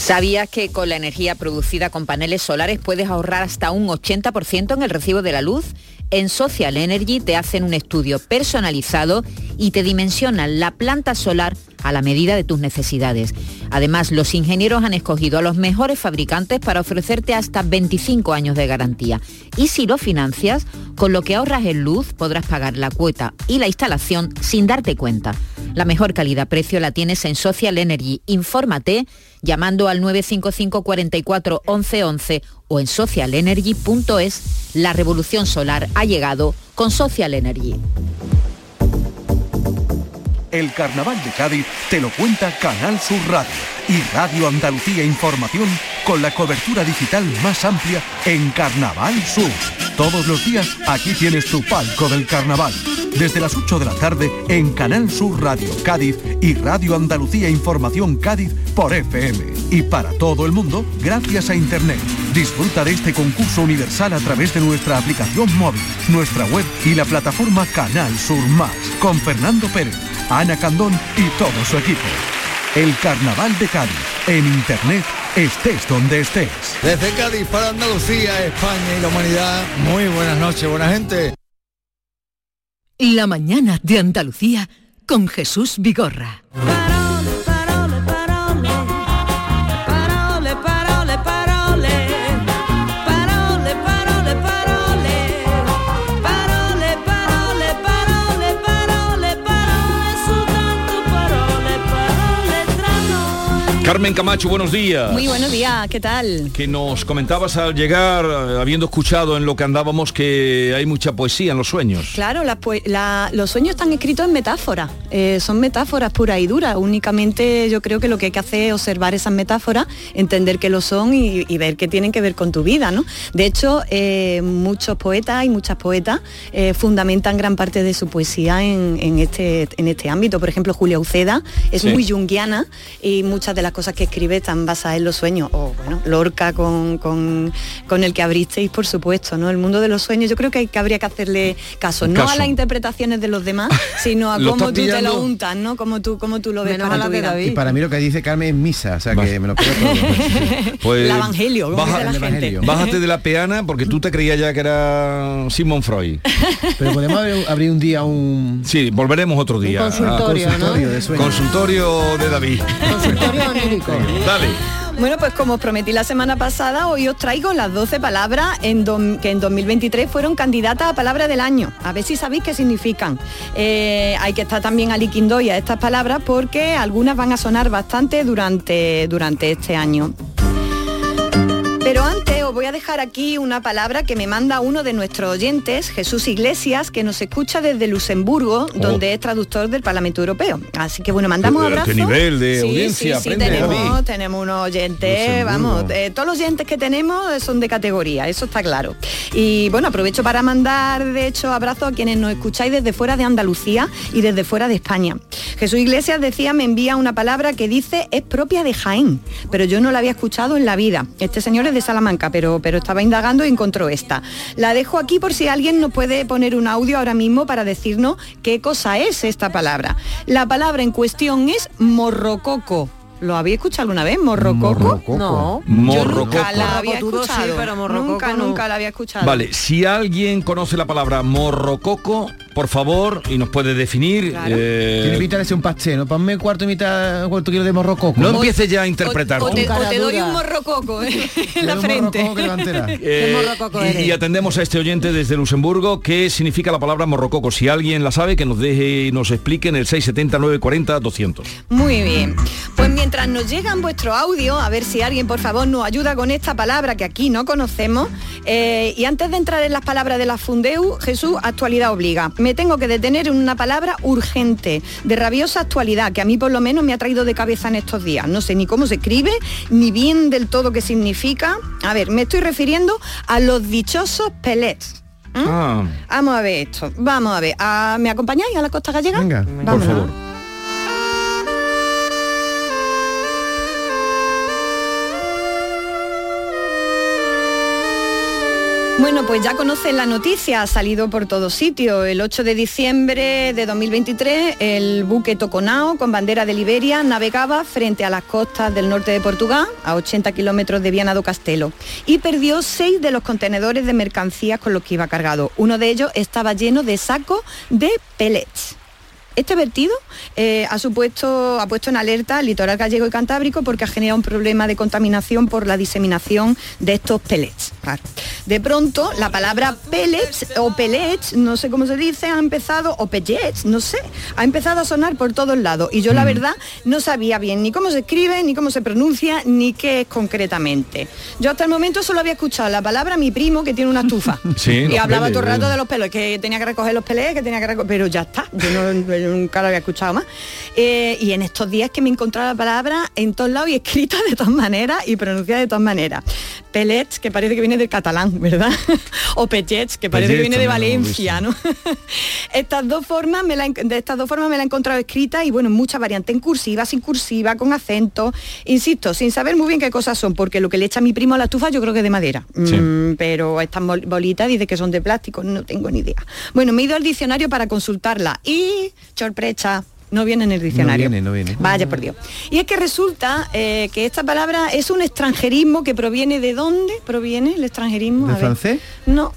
¿Sabías que con la energía producida con paneles solares puedes ahorrar hasta un 80% en el recibo de la luz? En Social Energy te hacen un estudio personalizado y te dimensionan la planta solar a la medida de tus necesidades. Además, los ingenieros han escogido a los mejores fabricantes para ofrecerte hasta 25 años de garantía. Y si lo financias, con lo que ahorras en luz podrás pagar la cuota y la instalación sin darte cuenta. La mejor calidad-precio la tienes en Social Energy. Infórmate llamando al 955 44 11 11 o en socialenergy.es. La revolución solar ha llegado con Social Energy. El Carnaval de Cádiz te lo cuenta Canal Sur Radio y Radio Andalucía Información con la cobertura digital más amplia en Carnaval Sur. Todos los días aquí tienes tu palco del carnaval. Desde las 8 de la tarde en Canal Sur Radio Cádiz y Radio Andalucía Información Cádiz por FM. Y para todo el mundo, gracias a Internet. Disfruta de este concurso universal a través de nuestra aplicación móvil, nuestra web y la plataforma Canal Sur Más con Fernando Pérez, Ana Candón y todo su equipo. El Carnaval de Cádiz en Internet estés donde estés. Desde Cádiz para Andalucía, España y la humanidad, muy buenas noches, buena gente. La mañana de Andalucía con Jesús Vigorra. Carmen Camacho, buenos días. Muy buenos días, ¿qué tal? Que nos comentabas al llegar, eh, habiendo escuchado en lo que andábamos, que hay mucha poesía en los sueños. Claro, los sueños están escritos en metáforas, eh, son metáforas puras y duras. Únicamente yo creo que lo que hay que hacer es observar esas metáforas, entender que lo son y, ver qué tienen que ver con tu vida, ¿no? De hecho, eh, muchos poetas y muchas poetas fundamentan gran parte de su poesía en, este, en este ámbito. Por ejemplo, Julia Uceda es muy junguiana y muchas de las cosas que escribe están basadas en los sueños. O bueno, Lorca con, con, con el que abristeis, por supuesto, ¿no? El mundo de los sueños, yo creo que, hay, que habría que hacerle caso, no Caso. a las interpretaciones de los demás, sino a cómo tú te lo untas, ¿no? Como tú, como tú lo ves Menos para a tu la de vida. Y para mí lo que dice Carmen es misa, o sea que me lo creo todo. Pues, El evangelio, como baja- dice la el gente. evangelio. Bájate de la peana porque tú te creías ya que era Simon Freud. Pero podemos abrir, abrir un día un... Sí, volveremos otro día. consultorio, ¿no? Consultorio de sueños. Consultorio de David. Consultorio Dale. Bueno, pues como os prometí la semana pasada, hoy os traigo las 12 palabras en que en 2023 fueron candidatas a palabra del año. A ver si sabéis qué significan. Eh, hay que estar también aliquindoy a estas palabras porque algunas van a sonar bastante durante, durante este año. Pero antes os voy a dejar aquí una palabra que me manda uno de nuestros oyentes, Jesús Iglesias, que nos escucha desde Luxemburgo, donde es traductor del Parlamento Europeo. Así que bueno, mandamos abrazos. qué nivel de Sí, audiencia sí, sí, tenemos, tenemos unos oyentes, vamos, eh, todos los oyentes que tenemos son de categoría, eso está claro. Y bueno, aprovecho para mandar, de hecho, abrazos a quienes nos escucháis desde fuera de Andalucía y desde fuera de España. Jesús Iglesias decía, me envía una palabra que dice es propia de Jaén, pero yo no la había escuchado en la vida. Este señor de Salamanca, pero, pero estaba indagando y encontró esta. La dejo aquí por si alguien nos puede poner un audio ahora mismo para decirnos qué cosa es esta palabra. La palabra en cuestión es morrococo. ¿Lo habéis escuchado alguna vez? ¿Morrococo? No. Yo Morrococo. nunca la había sí, escuchado. pero morrococo nunca, no. nunca la había escuchado. Vale, si alguien conoce la palabra morrococo, por favor, y nos puede definir. Claro. eh, Tiene pinta de ser un pastel, ¿no? Ponme cuarto y mitad, cuarto kilo de morrococo. no empieces ya a interpretar. O te, Cara o te doy un morrococo eh, en la un frente. morrococo que levantera. Eh, ¿Qué morrococo y atendemos a este oyente desde Luxemburgo. ¿Qué significa la palabra morrococo? Si alguien la sabe, que nos deje y nos explique en el 670 940 200. Muy bien. Pues mientras nos llegan vuestro audio, a ver si alguien por favor nos ayuda con esta palabra que aquí no conocemos. eh, y antes de entrar en las palabras de la Fundeu, Jesús, actualidad obliga. Me tengo que detener en una palabra urgente, de rabiosa actualidad, que a mí por lo menos me ha traído de cabeza en estos días. No sé ni cómo se escribe, ni bien del todo qué significa. A ver, me estoy refiriendo a los dichosos pellets. ¿Mm? Ah, Vamos a ver esto. Vamos a ver. Ah, ¿Me acompañáis a la costa gallega? Venga, por Vámonos. favor. Bueno, pues ya conocen la noticia, ha salido por todos sitios. El 8 de diciembre de 2023, el buque Toconao, con bandera de Liberia, navegaba frente a las costas del norte de Portugal, a 80 kilómetros de Viana do Castelo, y perdió seis de los contenedores de mercancías con los que iba cargado. Uno de ellos estaba lleno de sacos de pellets. Este vertido eh, ha supuesto, ha puesto en alerta al litoral gallego y cantábrico porque ha generado un problema de contaminación por la diseminación de estos pellets. Claro. De pronto, la palabra pellets o pellets, no sé cómo se dice, ha empezado, o pellets, no sé, ha empezado a sonar por todos lados. Y yo la verdad no sabía bien ni cómo se escribe, ni cómo se pronuncia, ni qué es concretamente. Yo hasta el momento solo había escuchado la palabra mi primo que tiene una estufa. Sí, y hablaba pellets, todo el rato eh. de los pelos, que tenía que recoger los peles, que tenía que recoger, pero ya está, yo, no- yo nunca lo había escuchado más. Eh, y en estos días que me he encontrado la palabra en todos lados y escrita de todas maneras y pronunciada de todas maneras. Pellets, que parece que viene del catalán, ¿verdad? o pellets, que parece que viene de Valencia, ¿no? estas dos formas me la, de estas dos formas me la he encontrado escrita y bueno, en muchas variantes, en cursiva, sin cursiva, con acento, insisto, sin saber muy bien qué cosas son, porque lo que le echa mi primo a la estufa yo creo que es de madera. Sí. Mm, pero estas bol- bolitas dice que son de plástico, no tengo ni idea. Bueno, me he ido al diccionario para consultarla y sorpresa. No viene en el diccionario. viene, no viene. Vaya por Dios. Y es que resulta eh, que esta palabra es un extranjerismo que proviene de dónde proviene el extranjerismo. ¿Del A ver. francés? No.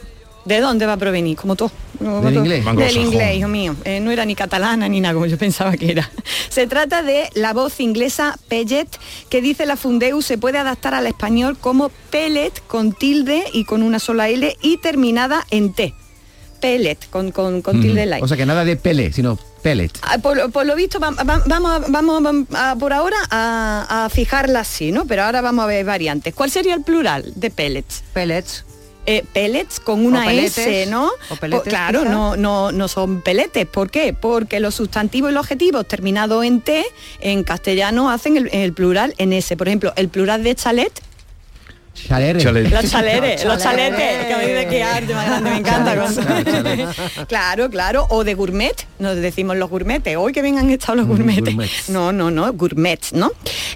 ¿De dónde va a provenir? Como todo. Como Del todo. inglés. Del inglés, hijo mío. Eh, no era ni catalana ni nada como yo pensaba que era. Se trata de la voz inglesa pellet, que dice la Fundeu se puede adaptar al español como pellet con tilde y con una sola L y terminada en T. Pellet con, con, con tilde la I. O sea que nada de pele, sino pellet. Ah, Por, por lo visto, va- va- vamos, a- vamos a- por ahora a, a fijarla así, ¿no? Pero ahora vamos a ver variantes. ¿Cuál sería el plural de pellets? Pellets. Eh, pellets con una O peletes, S, ¿no? o peletes, Po- claro, quizá. no, no, no son peletes. ¿Por qué? Porque los sustantivos y los adjetivos terminados en T, en castellano hacen el, el plural en S. Por ejemplo, el plural de chalet, Los chaleres, los chaletes, que a mí me que arte más grande, me encanta. claro, claro, o de gourmet, nos decimos los gourmetes, hoy que vengan estado los gourmetes. No, no, no, gourmets, ¿no?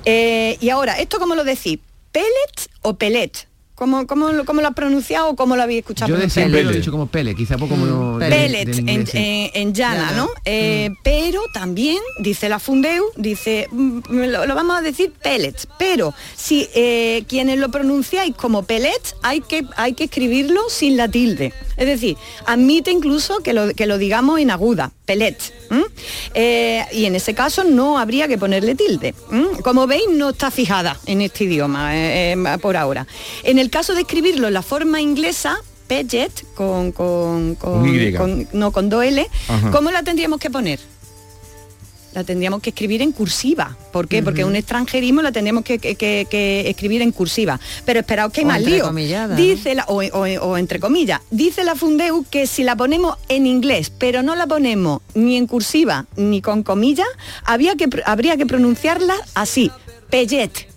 Eh, y ahora, ¿esto cómo lo decís? ¿Pellet o pellet? ¿Cómo, cómo, cómo lo has pronunciado o cómo lo habéis escuchado? Yo de siempre lo he dicho como pele, quizá poco como mm. Pellet, en, en, llana, ¿no? Eh, mm. Pero también, dice la Fundeu, dice, mm, lo, vamos a decir pellets, pero si eh, quienes lo pronunciáis como pellets, hay que, hay que escribirlo sin la tilde. Es decir, admite incluso que lo, que lo digamos en aguda, pellet. Eh, y en ese caso no habría que ponerle tilde. Como veis, no está fijada en este idioma por ahora. En el el caso de escribirlo en la forma inglesa, Peget, con, con, con, no, con do L, ¿cómo la tendríamos que poner? la tendríamos que escribir en cursiva. ¿Por qué? Porque un extranjerismo la tendríamos que, escribir en cursiva. Pero esperaos que hay más lío. Dice la, o, entre comillas, dice la Fundeu que si la ponemos en inglés, pero no la ponemos ni en cursiva ni con comillas, había que, habría que pronunciarla así, Pellet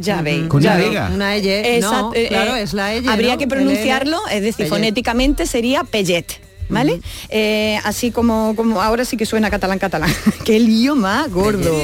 ya veis. ¿Con ya Una eh, no, claro, es la Habría que pronunciarlo, es decir, fonéticamente sería pellet. ¿Vale? Eh, así como, como ahora sí que suena catalán catalán. Qué lío más gordo.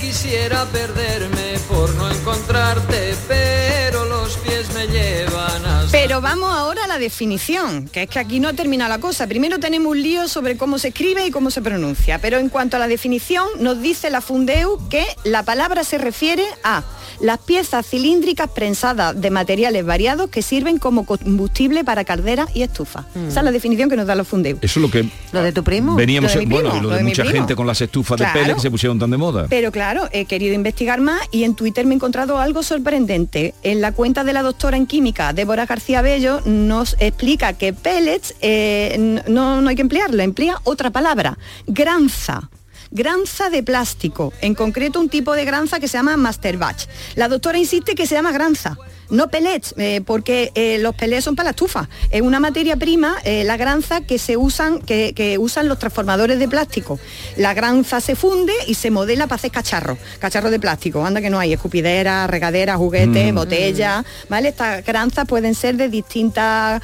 quisiera perderme por no encontrarte, pero los pies me llevan Pero vamos ahora a la definición, que es que aquí no termina la cosa. Primero tenemos un lío sobre cómo se escribe y cómo se pronuncia, pero en cuanto a la definición nos dice la Fundeu que la palabra se refiere a las piezas cilíndricas prensadas de materiales variados que sirven como combustible para calderas y estufas. Esa es la definición que nos da los Fundeu. Eso es lo que... Lo de tu primo. Veníamos, bueno, y lo, de, mucha gente con las estufas de pele que se pusieron tan de moda. Pero claro, he querido investigar más y en Twitter me he encontrado algo sorprendente. En la cuenta de la doctora en química, Débora García Bello, nos explica que pellets eh, no, no hay que emplearla, emplea otra palabra, granza granza de plástico, en concreto un tipo de granza que se llama Master Batch. La doctora insiste que se llama granza, no pellets, eh, porque eh, los pellets son para la estufa. Es una materia prima, eh, la granza, que se usan, que, usan los transformadores de plástico. La granza se funde y se modela para hacer cacharros, cacharros de plástico. Anda que no hay, escupideras, regaderas, juguetes, mm. botellas, ¿vale? Estas granzas pueden ser de distintas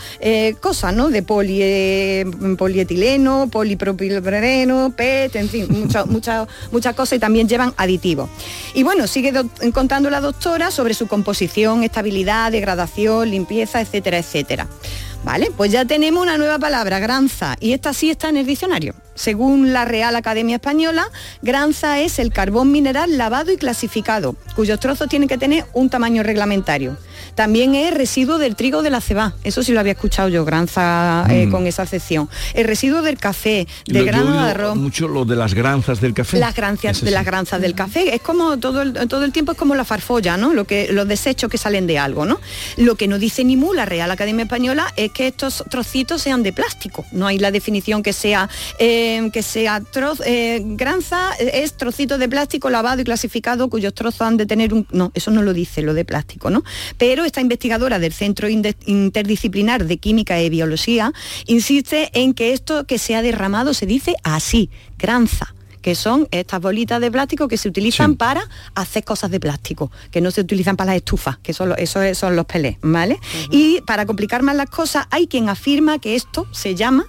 cosas, ¿no? De poli, polietileno, polipropileno, PET, en fin, muchas muchas muchas cosas y también llevan aditivos. Y bueno, sigue contando la doctora sobre su composición, estabilidad degradación, limpieza, etcétera, etcétera. Vale, pues ya tenemos una nueva palabra, granza, y esta sí está en el diccionario. Según la Real Academia Española, granza es el carbón mineral lavado y clasificado, cuyos trozos tienen que tener un tamaño reglamentario. También es residuo del trigo de la ceba, eso sí lo había escuchado yo, granza eh, mm. con esa acepción. El residuo del café, de grano de arroz. Mucho lo de las granzas del café. Las granzas de las granzas del café, es como todo el, todo el tiempo es como la farfolla, ¿no? Lo que, los desechos que salen de algo, ¿no? Lo que no dice ni mu la Real Academia Española es que estos trocitos sean de plástico. No hay la definición que sea eh, que sea troz, eh, granza es trocito de plástico lavado y clasificado cuyos trozos han de tener un. No, eso no lo dice lo de plástico, ¿no? Pero esta investigadora del Centro Interdisciplinar de Química y Biología insiste en que esto que se ha derramado se dice así, granza que son estas bolitas de plástico que se utilizan para hacer cosas de plástico, que no se utilizan para las estufas, que son, esos son los pelés, ¿vale? Y para complicar más las cosas, hay quien afirma que esto se llama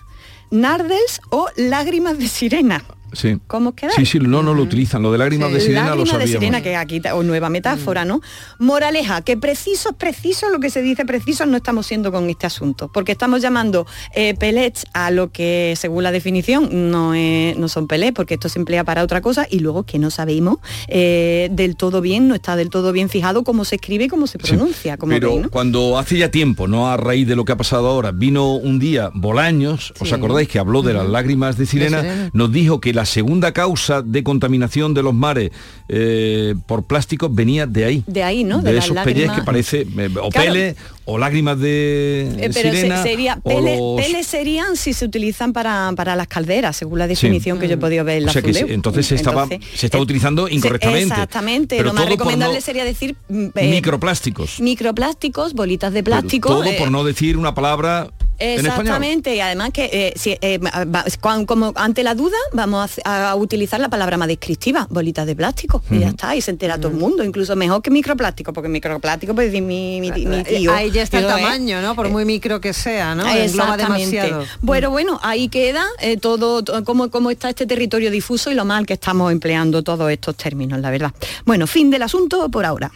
nardels o lágrimas de sirena. Sí. ¿Cómo queda? Sí, sí, no, no lo utilizan. Lo de lágrimas de sirena lágrimas lo de sirena, que aquí, o nueva metáfora, ¿no? Moraleja, que preciso es preciso, lo que se dice preciso no estamos siendo con este asunto, porque estamos llamando eh, pellets a lo que, según la definición, no, no son pellets, porque esto se emplea para otra cosa, y luego que no sabemos eh, del todo bien, no está del todo bien fijado cómo se escribe y cómo se pronuncia. como pero cuando hace ya tiempo, no a raíz de lo que ha pasado ahora, vino un día Bolaños, ¿os acordáis que habló de las lágrimas de sirena? Nos dijo que la segunda causa de contaminación de los mares eh, por plástico venía de ahí. De ahí, ¿no? De, esos pellets que parece, eh, o pele, o lágrimas de eh, pero sirena, sería, pele, serían si se utilizan para, las calderas, según la definición que yo he podido ver en la o entonces se estaba, se estaba utilizando incorrectamente. Exactamente, lo más recomendable sería decir... Mm, microplásticos. Microplásticos, bolitas de plástico. todo por no decir una palabra. Exactamente, y además que eh, si, eh, va- como ante la duda vamos a, a utilizar la palabra más descriptiva, bolitas de plástico, y ya está, y se entera todo el mundo, incluso mejor que microplástico, porque microplástico puede decir mi, mi, mi tío. Ahí ya está el ¿eh? tamaño, ¿no? Por muy micro que sea, ¿no? Engloba Exactamente. demasiado. Bueno, bueno, ahí queda eh, todo, to- cómo, cómo está este territorio difuso y lo mal que estamos empleando todos estos términos, la verdad. Bueno, fin del asunto por ahora.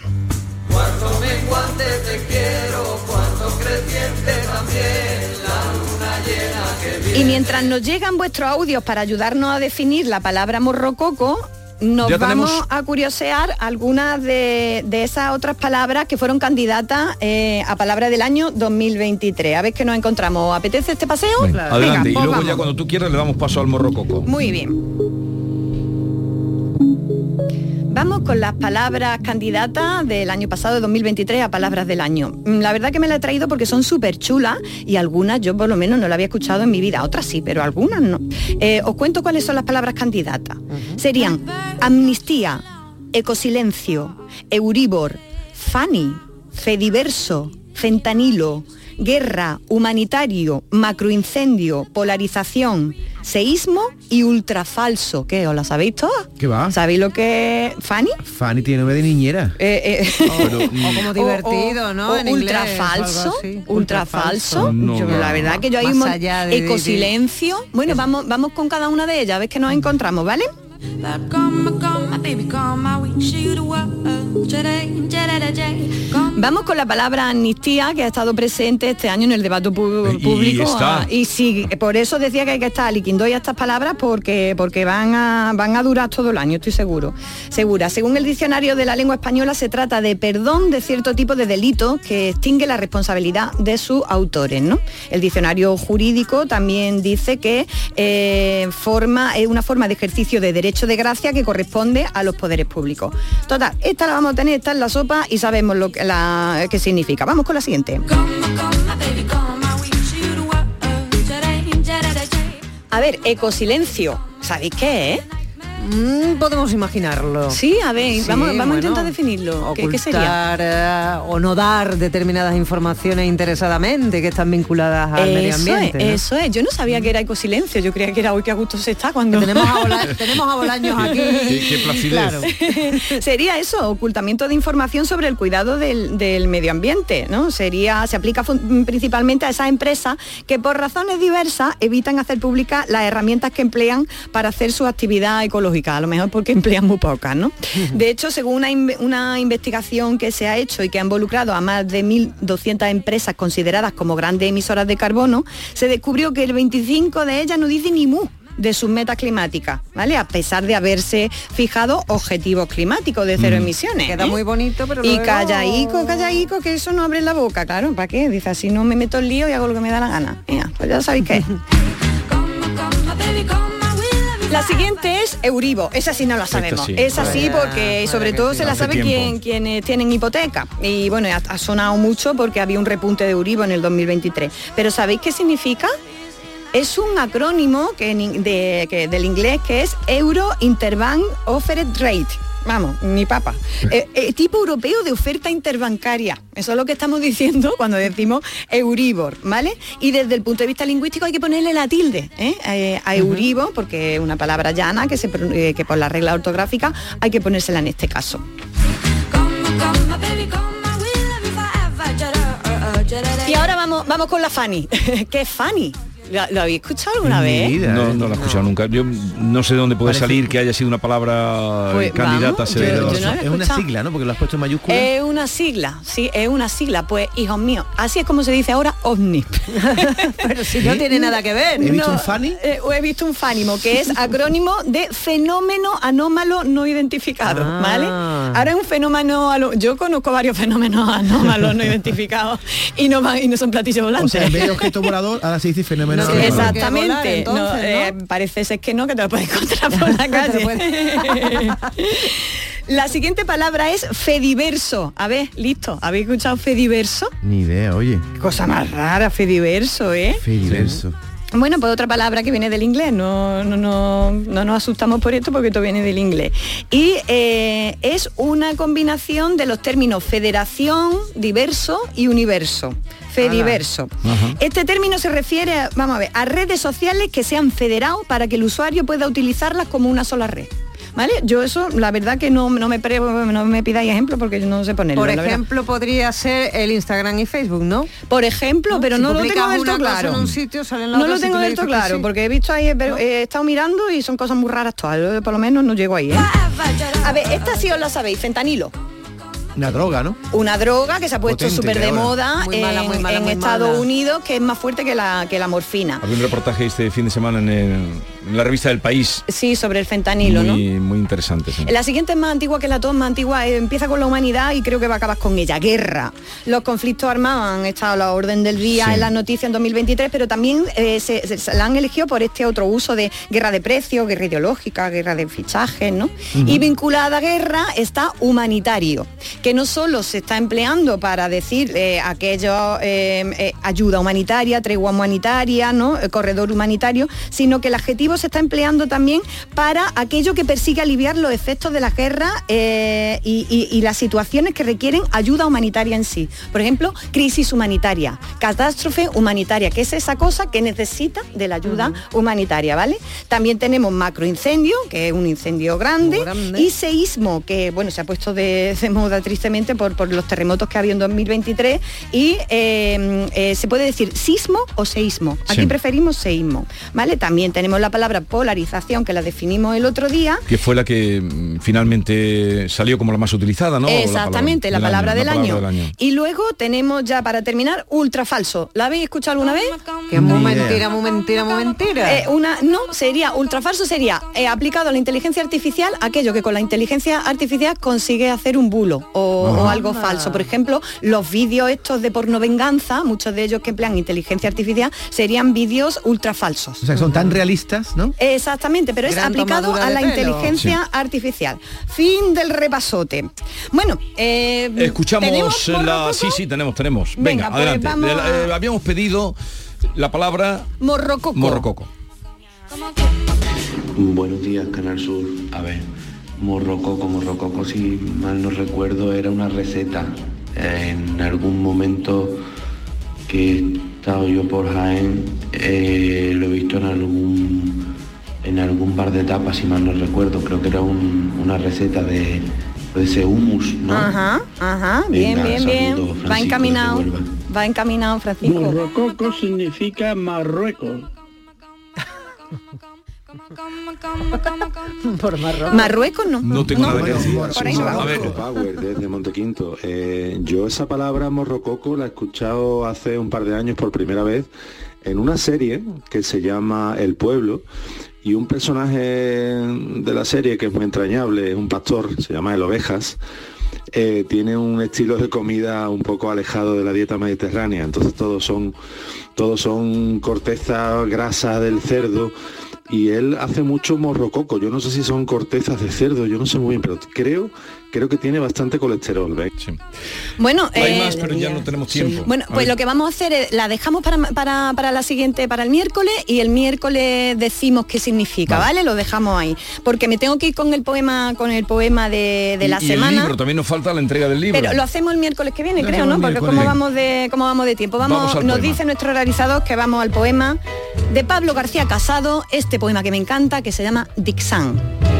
Cuando menguante te quiero, Y mientras nos llegan vuestros audios para ayudarnos a definir la palabra morrococo, nos Ya vamos tenemos- a curiosear algunas de, de esas otras palabras que fueron candidatas eh, a palabra del año 2023. A ver qué nos encontramos. ¿Apetece este paseo? Venga, Adelante, Venga, y pues luego vamos. ya cuando tú quieras le damos paso al morrococo. Muy bien. Vamos con las palabras candidatas del año pasado, de 2023, a palabras del año. Mm, La verdad que me la he traído porque son súper chulas y algunas yo por lo menos no la había escuchado en mi vida, otras sí, pero algunas no. Eh, os cuento cuáles son las palabras candidatas. Serían amnistía, ecosilencio, euribor, Fanny, fediverso, fentanilo, guerra, humanitario, macroincendio, polarización, seísmo y ultrafalso. ¿Qué? ¿Os la sabéis todas? ¿Qué va? ¿Sabéis lo que es Fanny? Fanny tiene nombre de niñera. Eh, eh, O como divertido, ¿no? o En inglés, ultrafalso, ultrafalso. No, Yo, no. la verdad que yo hay Más un de- de- de- ecosilencio. Bueno, vamos, vamos con cada una de ellas, a ver qué nos encontramos, ¿vale? Vamos con la palabra amnistía que ha estado presente este año en el debate Y público. está. ah, Y sí, por eso decía que hay que estar liquindoy a estas palabras porque, porque van, a, van a durar todo el año, estoy seguro. Segura. Según el diccionario de la lengua española se trata de perdón de cierto tipo de delito que extingue la responsabilidad de sus autores. ¿no? El diccionario jurídico también dice que eh, forma, es una forma de ejercicio de derecho de gracia que corresponde a los poderes públicos. Total, esta la vamos a tener, esta en la sopa y sabemos lo que, la, qué significa. Vamos con la siguiente. A ver, ecosilencio. ¿Sabéis qué es? Mm, podemos imaginarlo. Sí, a ver, Sí, vamos, vamos a bueno, intentar definirlo. ¿Qué, qué sería? Ocultar, eh, o no dar determinadas informaciones interesadamente que están vinculadas al medio ambiente. es, ¿no? eso es. Yo no sabía que era ecosilencio, yo creía que era hoy que a gusto se está cuando... tenemos a tenemos a Bolaños aquí. Qué, qué placidez. Claro. Sería eso, ocultamiento de información sobre el cuidado del, del medio ambiente, ¿no? Sería, se aplica principalmente a esas empresas que por razones diversas evitan hacer públicas las herramientas que emplean para hacer su actividad ecológica, a lo mejor porque emplean muy pocas, ¿no? De hecho, según una, una investigación que se ha hecho y que ha involucrado a más de 1.200 empresas consideradas como grandes emisoras de carbono, se descubrió que el 25 de ellas no dice ni mu de sus metas climáticas, ¿vale? A pesar de haberse fijado objetivos climáticos de cero Mm. emisiones. Queda ¿eh? muy bonito, pero Y luego- callaico, callaico, que eso no abre la boca, claro, ¿para qué? Dice, así no me meto el lío y hago lo que me da la gana. Venga, pues ya sabéis qué. La siguiente es Euribo, esa sí no la sabemos. sí. Es así Bueno, porque sobre todo sí. se la sabe quien, quienes tienen hipoteca. Y bueno, ha, ha sonado mucho porque había un repunte de Euribo en el 2023. Pero ¿sabéis qué significa? Es un acrónimo de- que del inglés que es Euro Interbank Offered Rate. Vamos, ni papa. Eh, eh, tipo europeo de oferta interbancaria. Eso es lo que estamos diciendo cuando decimos Euribor, ¿vale? Y desde el punto de vista lingüístico hay que ponerle la tilde ¿eh? Eh, a Euribor, porque es una palabra llana que, se, eh, que por la regla ortográfica hay que ponérsela en este caso. Y ahora vamos, vamos con la Fanny. ¿Qué es Fanny? ¿Lo, lo habéis escuchado alguna vez? No, no la he escuchado nunca. Yo no sé de dónde puede salir que haya sido una palabra Pues, eh, candidata vamos, a ser. yo- yo no había es una sigla, ¿no? Porque lo has puesto en mayúscula. Es una sigla, sí, es una sigla. Pues, hijos míos, así es como se dice ahora ovni. Pero si no tiene nada que ver. He visto un Fanny. eh, o he visto un fánimo, que es acrónimo de fenómeno anómalo no identificado, Ah. ¿vale? Ahora es un fenómeno, yo conozco varios fenómenos anómalos no identificados y no, van- y no son platillos O volantes. sea, en vez de objeto volador, ahora se dice fenómeno. Sí, exactamente. volar, entonces, No, eh, parece ser que no, que te lo puedes encontrar por la calle. la siguiente palabra es fediverso. A ver, listo. ¿Habéis escuchado fediverso? Ni idea, oye. Cosa más rara, fediverso, ¿eh? Fediverso. Bueno, pues otra palabra que viene del inglés, no, no, no, no nos asustamos por esto porque esto viene del inglés. Y eh, es una combinación de los términos federación, diverso y universo. Fediverso. Ajá. Este término se refiere, a- vamos a ver, a redes sociales que se han federado para que el usuario pueda utilizarlas como una sola red. ¿Vale? Yo eso, la verdad que no, no me pre- no me pidáis ejemplo porque yo no sé ponerlo. Por ejemplo, podría ser el Instagram y Facebook, ¿no? Por ejemplo, pero Si no lo tengo del todo claro. en un sitio, sale en la No otra lo tengo del todo claro, sí. porque he visto ahí, pero he estado mirando y son cosas muy raras todas. Yo, Por lo menos no llego ahí. ¿eh? A ver, esta sí os la sabéis, fentanilo. Una droga, ¿no? Una droga que se ha puesto súper de moda Muy mala, en, muy mala, en muy Estados mala. Unidos, que es más fuerte que la, que la morfina. Había un reportaje este fin de semana en, el- en la revista del País. Sí, sobre el fentanilo, ¿no? muy, muy interesante. sí. La siguiente es más antigua que la tos, más antigua, eh, empieza con la humanidad y creo que va a acabar con ella. Guerra. Los conflictos armados han estado a la orden del día Sí. en las noticias en 2023, pero también eh, se, se- se la han elegido por este otro uso de guerra de precios, guerra ideológica, guerra de fichajes, ¿no? Y vinculada a guerra está humanitario, que no solo se está empleando para decir eh, aquello ayuda humanitaria, tregua humanitaria, ¿no? Eh, corredor humanitario, sino que el adjetivo se está empleando también para aquello que persigue aliviar los efectos de la guerra eh, y, y- y las situaciones que requieren ayuda humanitaria en sí. Por ejemplo, crisis humanitaria, catástrofe humanitaria, que es esa cosa que necesita de la ayuda humanitaria, ¿vale? También tenemos macroincendio, que es un incendio grande, y seísmo, que bueno, se ha puesto de, de moda tristemente por, por los terremotos que ha habido en 2023, y eh, eh, se puede decir sismo o seísmo. Aquí Sí. preferimos seísmo, ¿vale? También tenemos la palabra polarización, que la definimos el otro día, que fue la que mm, finalmente salió como la más utilizada, ¿no? Exactamente, la palabra, del, la año. palabra del año. Y luego tenemos ya para terminar ultra falso. ¿La habéis escuchado alguna vez? Que muy mentira, muy mentira, muy mentira. Eh, una no sería ultra falso sería eh, aplicado a la inteligencia artificial aquello que con la inteligencia artificial consigue hacer un bulo o, o algo falso. Por ejemplo, los vídeos estos de porno venganza, muchos de ellos que emplean inteligencia artificial serían vídeos ultra falsos. O sea, que son tan realistas, ¿no? Exactamente, pero es aplicado a la pelo. inteligencia artificial. Fin del repasote. Bueno, eh, Escuchamos ¿tenemos la... Sí, sí, tenemos, tenemos. Venga, Venga, pues adelante. vamos eh, habíamos pedido la palabra Morrococo. morrococo. Buenos días, Canal Sur. A ver, morrococo, morrococo, si mal no recuerdo, era una receta. En algún momento que he estado yo por Jaén, eh, lo he visto en algún en algún bar de tapas, si mal no recuerdo. Creo que era un- una receta de, de ese hummus, ¿no? Ajá, ajá, bien, Venga, bien, bien. saludos, Va encaminado. Va encaminado, Francisco. Morrococo significa Marruecos. Por. Marruecos no. No tengo nada que decir. Por ahí no va. A ver, Power desde Montequinto. Eh, yo esa palabra morrococo la he escuchado hace un par de años por primera vez en una serie que se llama El Pueblo y un personaje de la serie que es muy entrañable, es un pastor, se llama El Ovejas. eh, tiene un estilo de comida un poco alejado de la dieta mediterránea, entonces todos son todos son corteza grasa del cerdo y él hace mucho morrococo. Yo no sé si son cortezas de cerdo, yo no sé muy bien, pero creo creo que tiene bastante colesterol. ¿ves? Bueno, hay eh, más, pero ya no tenemos tiempo. Bueno, pues lo que vamos a hacer es, la dejamos para, para, para la siguiente, para el miércoles, y el miércoles decimos qué significa, ¿vale? Lo dejamos ahí. Porque me tengo que ir con el poema, con el poema de, de la y, semana. el libro, también nos falta la entrega del libro. Pero lo hacemos el miércoles que viene, creo, ¿no? Porque cómo vamos de cómo vamos de tiempo. Vamos, nos poema. dice nuestro realizador que vamos al poema de Pablo García Casado, este poema que me encanta, que se llama Dixan.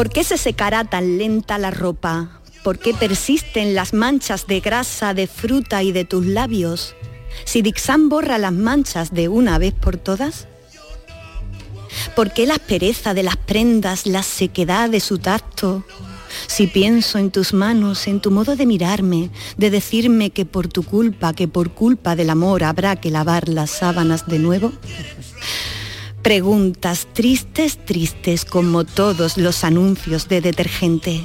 ¿Por qué se secará tan lenta la ropa? ¿Por qué persisten las manchas de grasa, de fruta y de tus labios? Si Dixan borra las manchas de una vez por todas. ¿Por qué la aspereza de las prendas, la sequedad de su tacto? Si pienso en tus manos, en tu modo de mirarme, de decirme que por tu culpa, que por culpa del amor habrá que lavar las sábanas de nuevo. Preguntas tristes, tristes como todos los anuncios de detergente.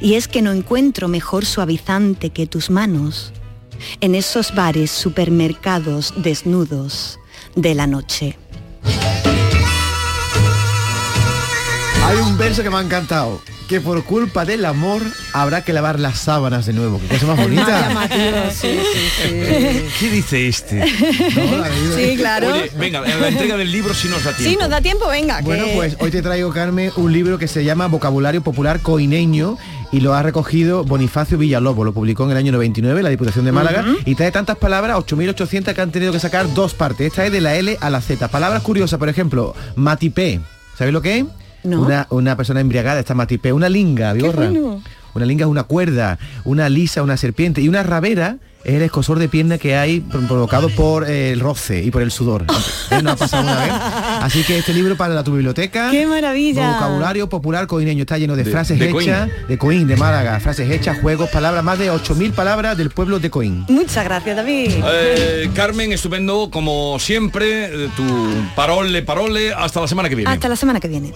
Y es que no encuentro mejor suavizante que tus manos en esos bares, supermercados desnudos de la noche. Hay un verso que me ha encantado. Que por culpa del amor habrá que lavar las sábanas de nuevo. Qué cosa más bonita. ¿Qué dice este? Sí, claro. Oye, venga, en la entrega del libro si nos da tiempo. Sí, nos da tiempo, venga. Bueno, que- pues hoy te traigo, Carmen, un libro que se llama Vocabulario Popular Coineño y lo ha recogido Bonifacio Villalobos. Lo publicó en el año 99 la Diputación de Málaga y trae tantas palabras, 8.800 que han tenido que sacar dos partes. Esta es de la L a la Z. Palabras curiosas, por ejemplo, matipé. ¿Sabéis lo que es? No. Una, una persona embriagada está matipé. Una linga, bueno. Una linga es una cuerda, una lisa, una serpiente y una rabera es el escosor de pierna que hay pro- provocado por eh, el roce y por el sudor. ¿Eh? ¿No ha pasado una vez? Así que este libro para la tu biblioteca. ¡Qué maravilla! Vocabulario popular coineño está lleno de, De- frases de Coín. hechas, de Coín, de Málaga, frases hechas, juegos, palabras, más de 8.000 palabras del pueblo de Coín. Muchas gracias, David. Eh, Carmen, estupendo, como siempre, tu parole, parole, hasta la semana que viene. Hasta la semana que viene.